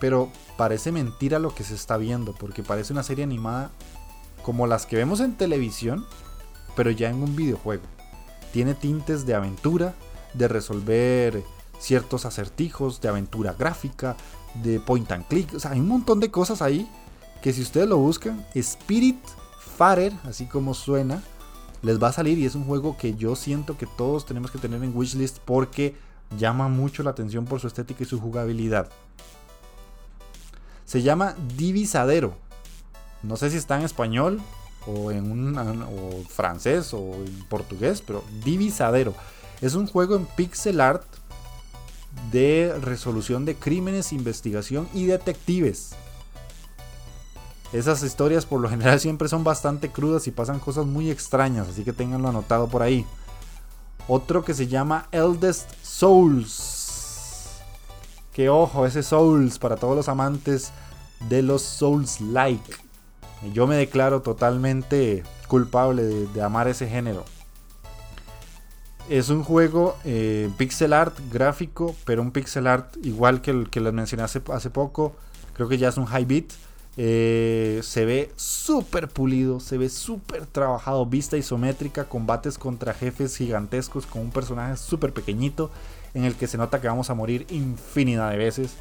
pero parece mentira lo que se está viendo, porque parece una serie animada como las que vemos en televisión, pero ya en un videojuego. Tiene tintes de aventura, de resolver ciertos acertijos de aventura gráfica, de point and click. O sea, hay un montón de cosas ahí que si ustedes lo buscan, Spirit Farer, así como suena, les va a salir y es un juego que yo siento que todos tenemos que tener en wishlist porque llama mucho la atención por su estética y su jugabilidad. Se llama Divisadero. No sé si está en español o en un francés o en portugués, pero Divisadero. Es un juego en pixel art de resolución de crímenes, investigación y detectives. Esas historias por lo general siempre son bastante crudas y pasan cosas muy extrañas, así que tenganlo anotado por ahí. Otro que se llama Eldest Souls. Que ojo, ese Souls para todos los amantes de los Souls like. Yo me declaro totalmente culpable de, amar ese género. Es un juego eh, pixel art gráfico, pero un pixel art igual que el que les mencioné hace, poco. Creo que ya es un high beat eh, se ve súper pulido, se ve súper trabajado, vista isométrica, combates contra jefes gigantescos con un personaje súper pequeñito en el que se nota que vamos a morir infinidad de veces.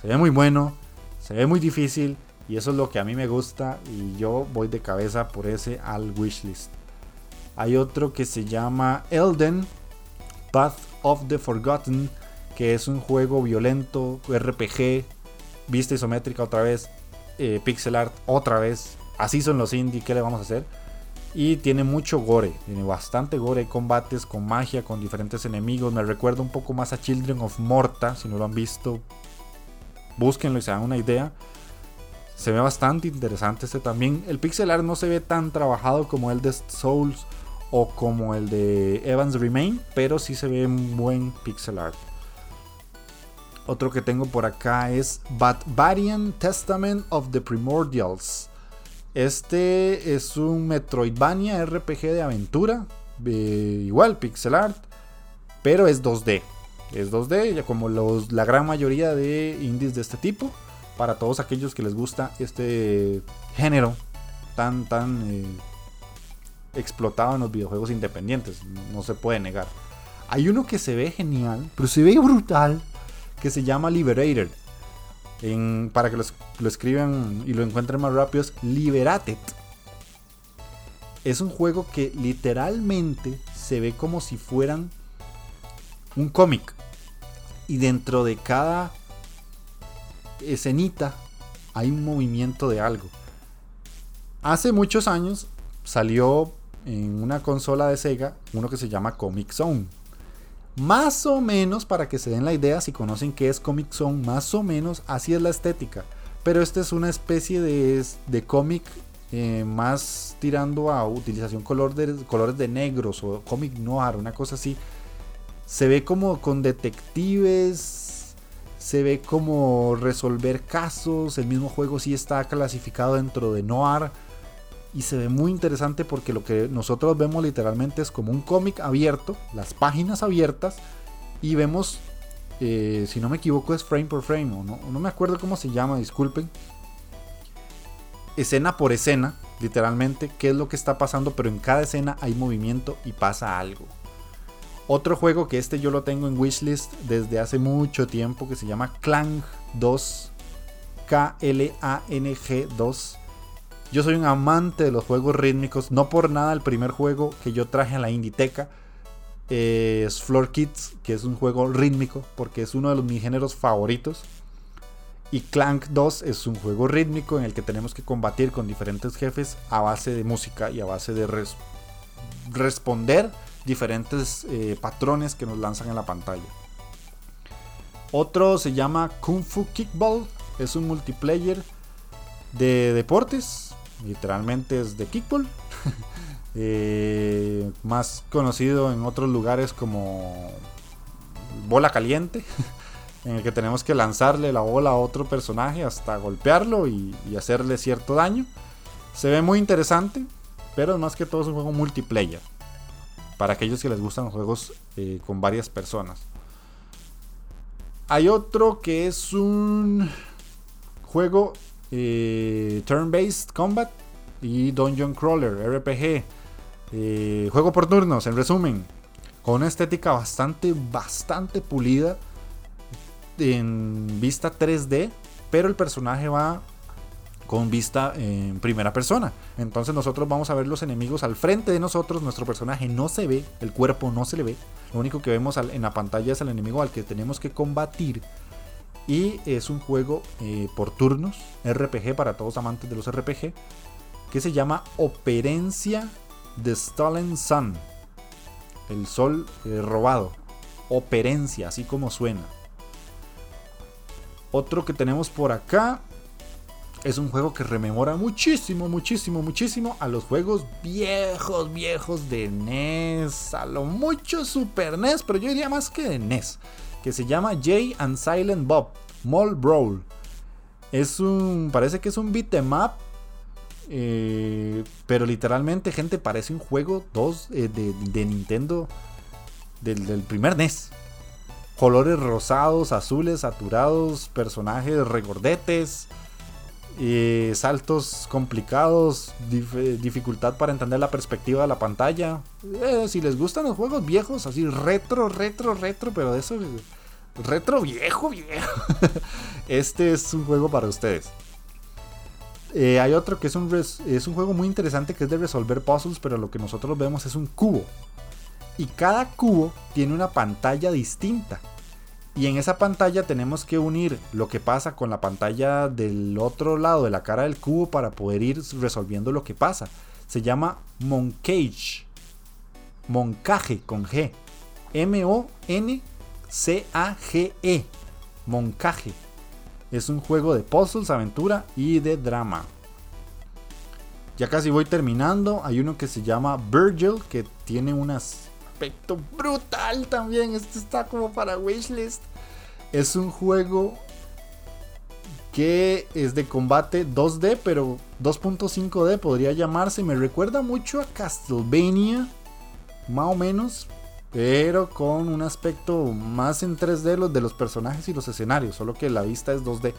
Se ve muy bueno, se ve muy difícil y eso es lo que a mí me gusta y yo voy de cabeza por ese al wishlist. Hay otro que se llama Elden Path of the Forgotten, que es un juego violento, RPG, vista isométrica otra vez, eh, pixel art otra vez. Así son los indie, ¿qué le vamos a hacer? Y tiene mucho gore, tiene bastante gore, combates con magia, con diferentes enemigos. Me recuerda un poco más a Children of Morta, si no lo han visto, búsquenlo y se dan una idea. Se ve bastante interesante este también. El pixel art no se ve tan trabajado como el de Souls o como el de Evans Remain, pero sí se ve un buen pixel art. Otro que tengo por acá es Varian Testament of the Primordials. Este es un Metroidvania RPG de aventura. igual, pixel art. Pero es 2D. Es 2D, ya como los, la gran mayoría de indies de este tipo. Para todos aquellos que les gusta este género tan, tan eh, explotado en los videojuegos independientes. no se puede negar. Hay uno que se ve genial, pero se ve brutal que se llama Liberated. para que lo, escriban y lo encuentren más rápido, es Liberated. Es un juego que literalmente se ve como si fueran un cómic. Y dentro de cada escenita hay un movimiento de algo. Hace muchos años salió en una consola de Sega uno que se llama Comic Zone más o menos, para que se den la idea, si conocen qué es Comic Zone, más o menos así es la estética. Pero esta es una especie de, de cómic eh, más tirando a utilización de, colores de negros o cómic noir, una cosa así. Se ve como con detectives, se ve como resolver casos. El mismo juego sí está clasificado dentro de noir y se ve muy interesante porque lo que nosotros vemos literalmente es como un cómic abierto, las páginas abiertas y vemos, eh, si no me equivoco es frame por frame, o no, no me acuerdo cómo se llama, disculpen, escena por escena, literalmente, qué es lo que está pasando, pero en cada escena hay movimiento y pasa algo. Otro juego que este yo lo tengo en wishlist desde hace mucho tiempo que se llama Clang 2, K-L-A-N-G 2 yo soy un amante de los juegos rítmicos. No por nada el primer juego que yo traje a la Inditeca es Floor Kids, que es un juego rítmico, porque es uno de los, mis géneros favoritos. Y Clank 2 es un juego rítmico en el que tenemos que combatir con diferentes jefes a base de música y a base de responder diferentes eh, patrones que nos lanzan en la pantalla. Otro se llama Kung Fu Kickball, es un multiplayer de deportes literalmente es de kickball. Eh, más conocido en otros lugares como bola caliente, en el que tenemos que lanzarle la bola a otro personaje hasta golpearlo y, hacerle cierto daño. Se ve muy interesante, pero más que todo es un juego multiplayer. Para aquellos que les gustan juegos eh, con varias personas. Hay otro que es un juego eh, turn-based combat y Dungeon Crawler, RPG. Eh, juego por turnos, en resumen. Con una estética bastante, bastante pulida. en vista 3D, pero el personaje va con vista en primera persona. Entonces nosotros vamos a ver los enemigos al frente de nosotros, nuestro personaje no se ve, el cuerpo no se le ve, lo único que vemos en la pantalla es el enemigo al que tenemos que combatir. Y es un juego eh, por turnos, RPG para todos amantes de los RPG, que se llama Operencia de Stolen Sun. El sol eh, robado. Operencia, así como suena. Otro que tenemos por acá es un juego que rememora muchísimo, muchísimo, muchísimo a los juegos viejos, viejos de NES. A lo mucho Super NES, pero yo diría más que de NES. Que se llama Jay and Silent Bob, Mall Brawl. Es un. Parece que es un beat em up. Eh, pero literalmente, gente, parece un juego 2 eh, de, Nintendo del, del primer NES colores rosados, azules, saturados, personajes regordetes, saltos complicados, dificultad para entender la perspectiva de la pantalla. Eh, si les gustan los juegos viejos, así retro, retro, retro, pero de eso retro viejo, viejo. este es un juego para ustedes. Eh, hay otro que es un, es un juego muy interesante que es de resolver puzzles, pero lo que nosotros vemos es un cubo. Y cada cubo tiene una pantalla distinta. Y en esa pantalla tenemos que unir lo que pasa con la pantalla del otro lado de la cara del cubo para poder ir resolviendo lo que pasa. Se llama Moncage. Moncaje con G. M-O-N-C-A-G-E. Moncaje. Es un juego de puzzles, aventura y de drama. Ya casi voy terminando. Hay uno que se llama Virgil que tiene unas brutal también. Este está como para wishlist. Es un juego que es de combate 2D, pero 2.5D podría llamarse. Me recuerda mucho a Castlevania, más o menos, pero con un aspecto más en 3D los de los personajes y los escenarios, solo que la vista es 2D.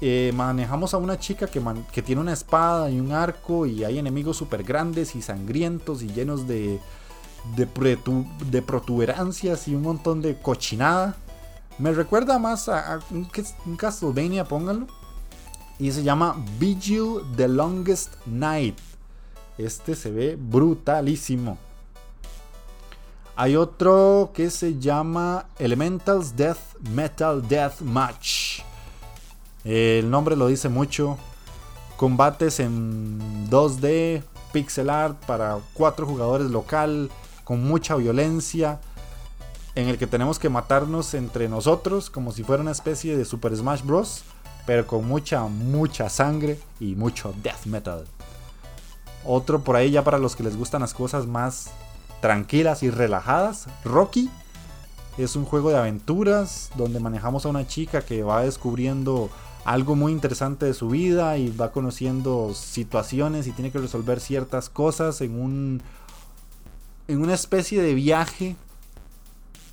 Eh, manejamos a una chica que, que tiene una espada y un arco y hay enemigos súper grandes y sangrientos y llenos de, de, protuberancias y un montón de cochinada. Me recuerda más a, un, Castlevania, pónganlo. Y se llama Vigil the Longest Night. Este se ve brutalísimo. Hay otro que se llama Elementals Death Metal Death Match. El nombre lo dice mucho. Combates en 2D, pixel art para 4 jugadores local con mucha violencia, en el que tenemos que matarnos entre nosotros como si fuera una especie de Super Smash Bros. Pero con mucha, mucha sangre y mucho death metal. Otro por ahí ya para los que les gustan las cosas más tranquilas y relajadas. Rocky es un juego de aventuras donde manejamos a una chica que va descubriendo algo muy interesante de su vida y va conociendo situaciones y tiene que resolver ciertas cosas en un en una especie de viaje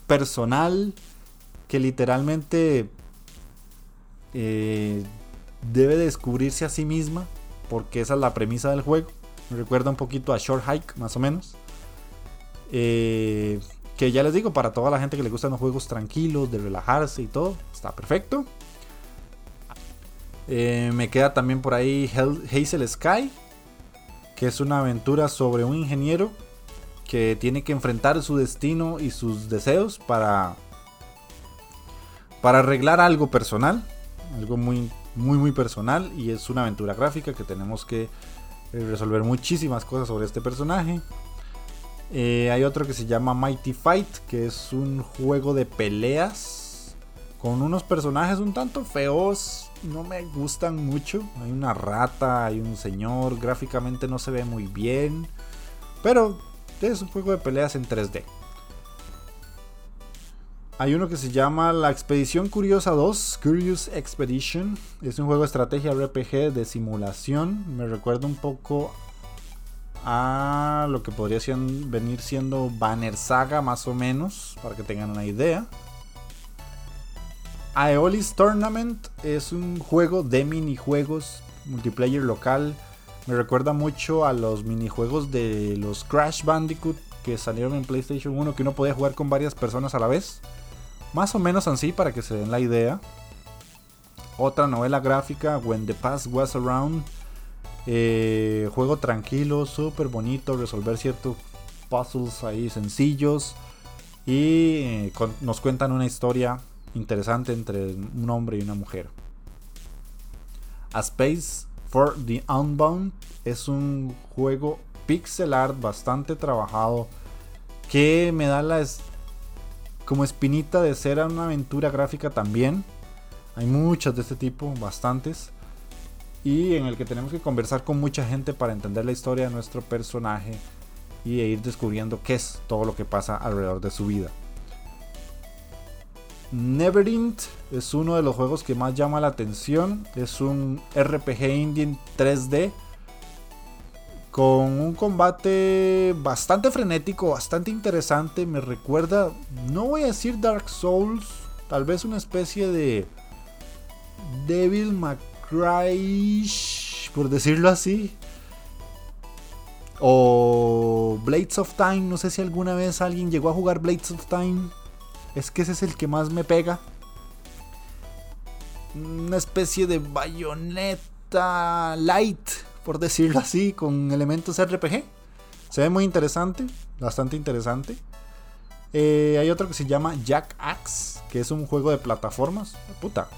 personal que literalmente eh, debe descubrirse a sí misma, porque esa es la premisa del juego. Me recuerda un poquito a Short Hike, más o menos. Eh, que ya les digo, para toda la gente que le gustan los juegos tranquilos, de relajarse y todo, está perfecto. Eh, me queda también por ahí Hazel Sky, que es una aventura sobre un ingeniero que tiene que enfrentar su destino y sus deseos para para arreglar algo personal, algo muy muy muy personal y es una aventura gráfica que tenemos que eh, resolver muchísimas cosas sobre este personaje. Eh, hay otro que se llama Mighty Fight, que es un juego de peleas con unos personajes un tanto feos, no me gustan mucho. Hay una rata, hay un señor, gráficamente no se ve muy bien, pero es un juego de peleas en 3D. Hay uno que se llama La Expedición Curiosa 2, Curious Expedition. Es un juego de estrategia RPG de simulación. Me recuerda un poco a lo que podría venir siendo Banner Saga más o menos, para que tengan una idea. Aeolis Tournament es un juego de minijuegos multiplayer local me recuerda mucho a los minijuegos de los Crash Bandicoot que salieron en PlayStation 1 que uno podía jugar con varias personas a la vez. Más o menos así para que se den la idea. Otra novela gráfica, When the Past Was Around. Eh, juego tranquilo, súper bonito, resolver ciertos puzzles ahí sencillos. Y eh, nos cuentan una historia interesante entre un hombre y una mujer. A Space for the Unbound es un juego pixel art bastante trabajado que me da la como espinita de ser una aventura gráfica también. Hay muchas de este tipo, bastantes. Y en el que tenemos que conversar con mucha gente para entender la historia de nuestro personaje y ir descubriendo qué es todo lo que pasa alrededor de su vida. Neverint es uno de los juegos que más llama la atención. Es un RPG indie 3D con un combate bastante frenético, bastante interesante. Me recuerda, no voy a decir Dark Souls, tal vez una especie de Devil May Cry, por decirlo así. O Blades of Time, no sé si alguna vez alguien llegó a jugar Blades of Time. Es que ese es el que más me pega. Una especie de bayoneta light, por decirlo así, con elementos RPG. Se ve muy interesante, bastante interesante. Eh, hay otro que se llama Jack Axe, que es un juego de plataformas. Puta,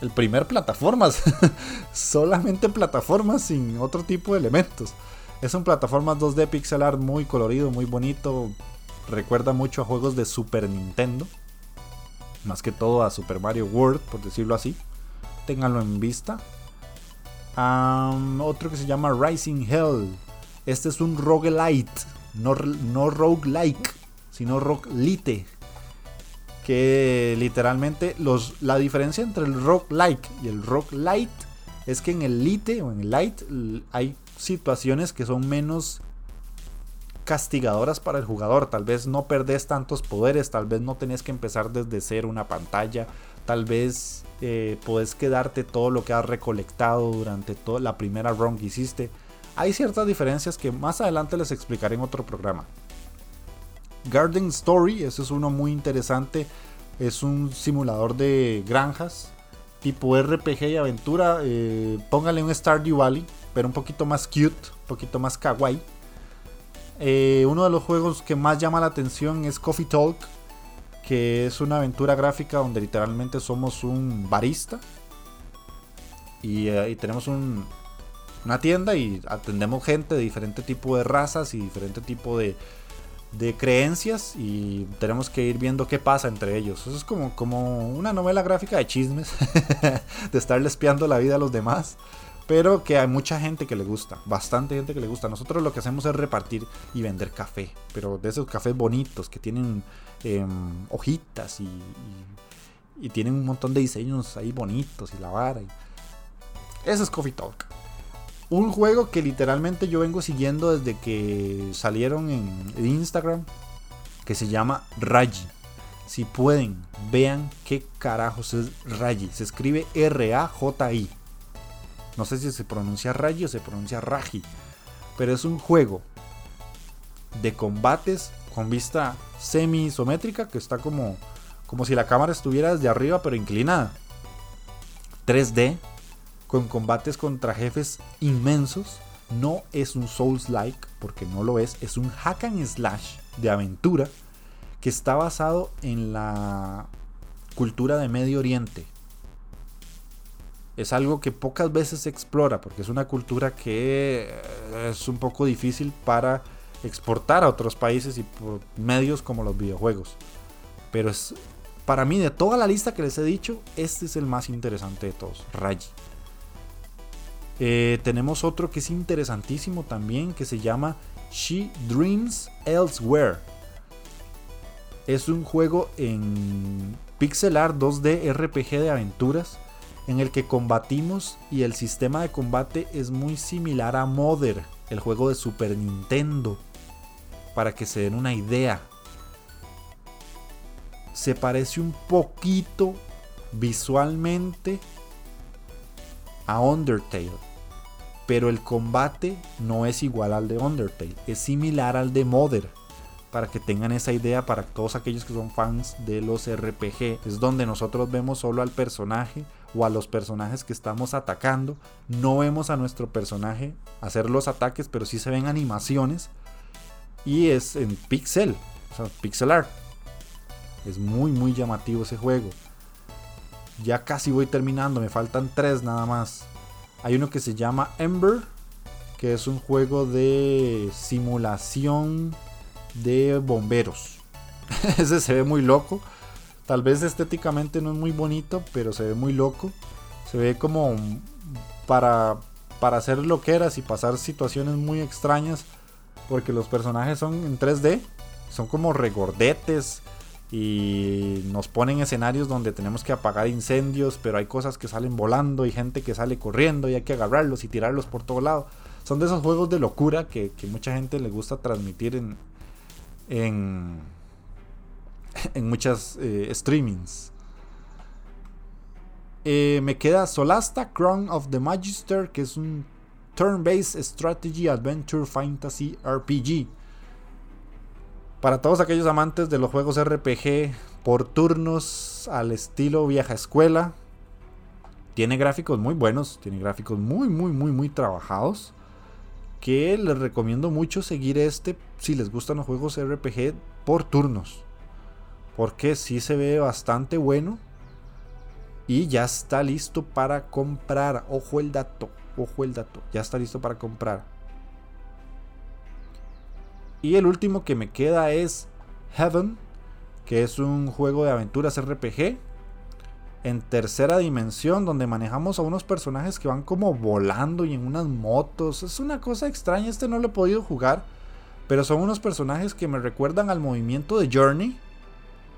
el primer plataformas. Solamente plataformas sin otro tipo de elementos. Es un plataformas 2D pixel art muy colorido, muy bonito, recuerda mucho a juegos de Super Nintendo. Más que todo a Super Mario World, por decirlo así. Ténganlo en vista. otro que se llama Rising Hell. Este es un roguelite. No, no roguelike, sino roguelite. Que literalmente los, la diferencia entre el roguelike y el roguelite es que en el lite o en el light hay situaciones que son menos castigadoras para el jugador. Tal vez no perdés tantos poderes, tal vez no tenés que empezar desde cero una pantalla, tal vez eh, podés quedarte todo lo que has recolectado durante toda la primera run que hiciste. Hay ciertas diferencias que más adelante les explicaré en otro programa. Garden Story, ese es uno muy interesante. Es un simulador de granjas, tipo RPG y aventura. Eh, póngale un Stardew Valley, pero un poquito más cute, un poquito más kawaii. Eh, uno de los juegos que más llama la atención es Coffee Talk, que es una aventura gráfica donde literalmente somos un barista y, eh, tenemos una tienda y atendemos gente de diferente tipo de razas y diferente tipo de, creencias y tenemos que ir viendo qué pasa entre ellos. Eso es como, como una novela gráfica de chismes, de estarle espiando la vida a los demás pero que hay mucha gente que le gusta, bastante gente que le gusta. Nosotros lo que hacemos es repartir y vender café, pero de esos cafés bonitos que tienen em, hojitas y, tienen un montón de diseños ahí bonitos y la vara. Eso es Coffee Talk. Un juego que literalmente yo vengo siguiendo desde que salieron en Instagram, que se llama Raji. Si pueden, vean qué carajos es Raji. Se escribe R-A-J-I. No sé si se pronuncia Raji o se pronuncia Raji. Pero es un juego de combates con vista semi-isométrica que está como, como si la cámara estuviera desde arriba pero inclinada. 3D con combates contra jefes inmensos. No es un Souls-like porque no lo es. Es un hack and slash de aventura que está basado en la cultura de Medio Oriente es algo que pocas veces se explora porque es una cultura que eh, es un poco difícil para exportar a otros países y por medios como los videojuegos. Pero es para mí de toda la lista que les he dicho, este es el más interesante de todos, Raji. Eh, tenemos otro que es interesantísimo también que se llama She Dreams Elsewhere. Es un juego en pixel art 2D RPG de aventuras en el que combatimos y el sistema de combate es muy similar a Mother, el juego de Super Nintendo, para que se den una idea. Se parece un poquito visualmente a Undertale, pero el combate no es igual al de Undertale, es similar al de Mother para que tengan esa idea para todos aquellos que son fans de los RPG. Es donde nosotros vemos solo al personaje o a los personajes que estamos atacando. No vemos a nuestro personaje hacer los ataques, pero sí se ven animaciones. Y es en pixel, o sea, pixel art. Es muy, muy llamativo ese juego. Ya casi voy terminando, me faltan tres nada más. Hay uno que se llama Ember, que es un juego de simulación de bomberos. Ese se ve muy loco. Tal vez estéticamente no es muy bonito, pero se ve muy loco. Se ve como para, para hacer loqueras y pasar situaciones muy extrañas. Porque los personajes son en 3D. Son como regordetes. Y nos ponen escenarios donde tenemos que apagar incendios. Pero hay cosas que salen volando y gente que sale corriendo. Y hay que agarrarlos y tirarlos por todo lado. Son de esos juegos de locura que, que mucha gente le gusta transmitir en, en, en muchas eh, streamings. Eh, me queda Solasta, Crown of the Magister, que es un turn-based strategy adventure fantasy RPG. Para todos aquellos amantes de los juegos RPG por turnos al estilo vieja escuela, tiene gráficos muy buenos, tiene gráficos muy, muy, muy, muy trabajados que les recomiendo mucho seguir este si les gustan los juegos RPG por turnos. Porque si se ve bastante bueno. Y ya está listo para comprar. Ojo el dato. Ojo el dato. Ya está listo para comprar. Y el último que me queda es Heaven. Que es un juego de aventuras RPG en tercera dimensión donde manejamos a unos personajes que van como volando y en unas motos. Es una cosa extraña, este no lo he podido jugar, pero son unos personajes que me recuerdan al movimiento de Journey,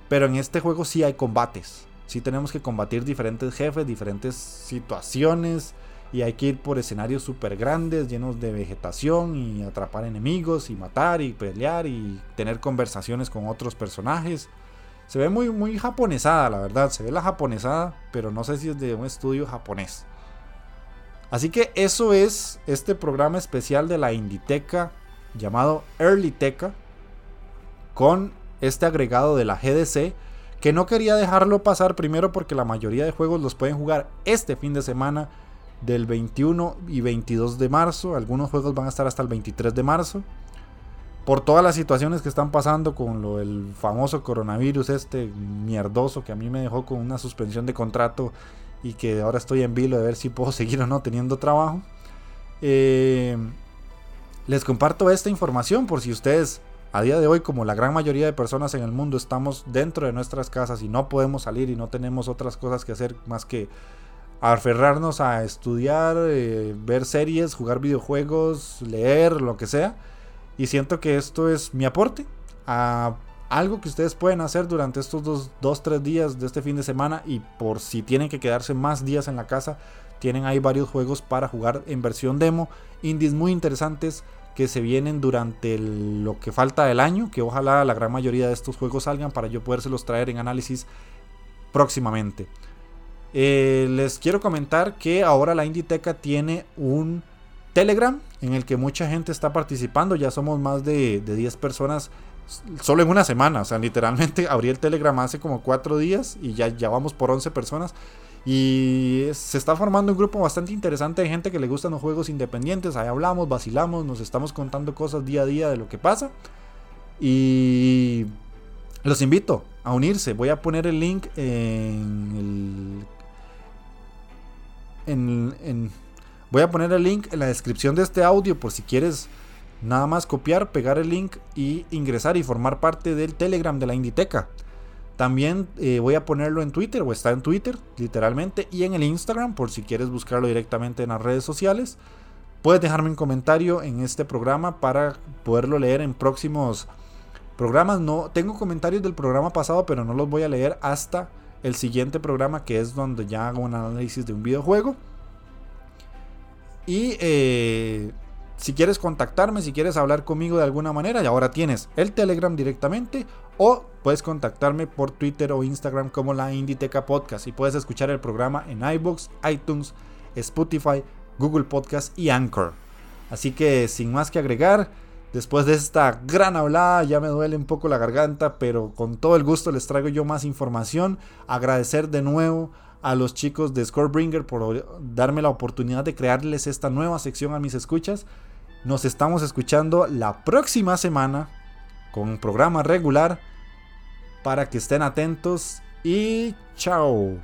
pero en este juego sí hay combates. Sí tenemos que combatir diferentes jefes, diferentes situaciones y hay que ir por escenarios súper grandes, llenos de vegetación y atrapar enemigos y matar y pelear y tener conversaciones con otros personajes. Se ve muy, muy japonesada, la verdad. Se ve la japonesada, pero no sé si es de un estudio japonés. Así que eso es este programa especial de la Inditeca llamado Early Teca con este agregado de la GDC que no quería dejarlo pasar primero porque la mayoría de juegos los pueden jugar este fin de semana del 21 y 22 de marzo. Algunos juegos van a estar hasta el 23 de marzo por todas las situaciones que están pasando con lo del famoso coronavirus este mierdoso que a mí me dejó con una suspensión de contrato y que ahora estoy en vilo de ver si puedo seguir o no teniendo trabajo. Eh, les comparto esta información por si ustedes a día de hoy, como la gran mayoría de personas en el mundo, estamos dentro de nuestras casas y no podemos salir y no tenemos otras cosas que hacer más que aferrarnos a estudiar, eh, ver series, jugar videojuegos, leer, lo que sea y siento que esto es mi aporte a algo que ustedes pueden hacer durante estos dos, dos, tres días de este fin de semana. Y por si tienen que quedarse más días en la casa, tienen ahí varios juegos para jugar en versión demo. Indies muy interesantes que se vienen durante lo que falta del año. Que ojalá la gran mayoría de estos juegos salgan para yo podérselos traer en análisis próximamente. Eh, les quiero comentar que ahora la Inditeca tiene un Telegram, en el que mucha gente está participando. Ya somos más de, 10 personas solo en una semana. O sea, literalmente abrí el Telegram hace como 4 días y ya, ya vamos por 11 personas. Y se está formando un grupo bastante interesante de gente que le gustan los juegos independientes. Ahí hablamos, vacilamos, nos estamos contando cosas día a día de lo que pasa. Y los invito a unirse. Voy a poner el link en el. en Voy a poner el link en la descripción de este audio por si quieres nada más copiar, pegar el link y ingresar y formar parte del Telegram de la Inditeca. También eh, voy a ponerlo en Twitter o está en Twitter literalmente y en el Instagram por si quieres buscarlo directamente en las redes sociales. Puedes dejarme un comentario en este programa para poderlo leer en próximos programas. No tengo comentarios del programa pasado, pero no los voy a leer hasta el siguiente programa que es donde ya hago un análisis de un videojuego. Y eh, si quieres contactarme, si quieres hablar conmigo de alguna manera, y ahora tienes el Telegram directamente o puedes contactarme por Twitter o Instagram como la Inditeca Podcast y puedes escuchar el programa en iBox, iTunes, Spotify, Google Podcast y Anchor. Así que sin más que agregar, Después de esta gran hablada ya me duele un poco la garganta, pero con todo el gusto les traigo yo más información. Agradecer de nuevo a los chicos de Scorebringer por darme la oportunidad de crearles esta nueva sección a mis escuchas. Nos estamos escuchando la próxima semana con un programa regular para que estén atentos y chao.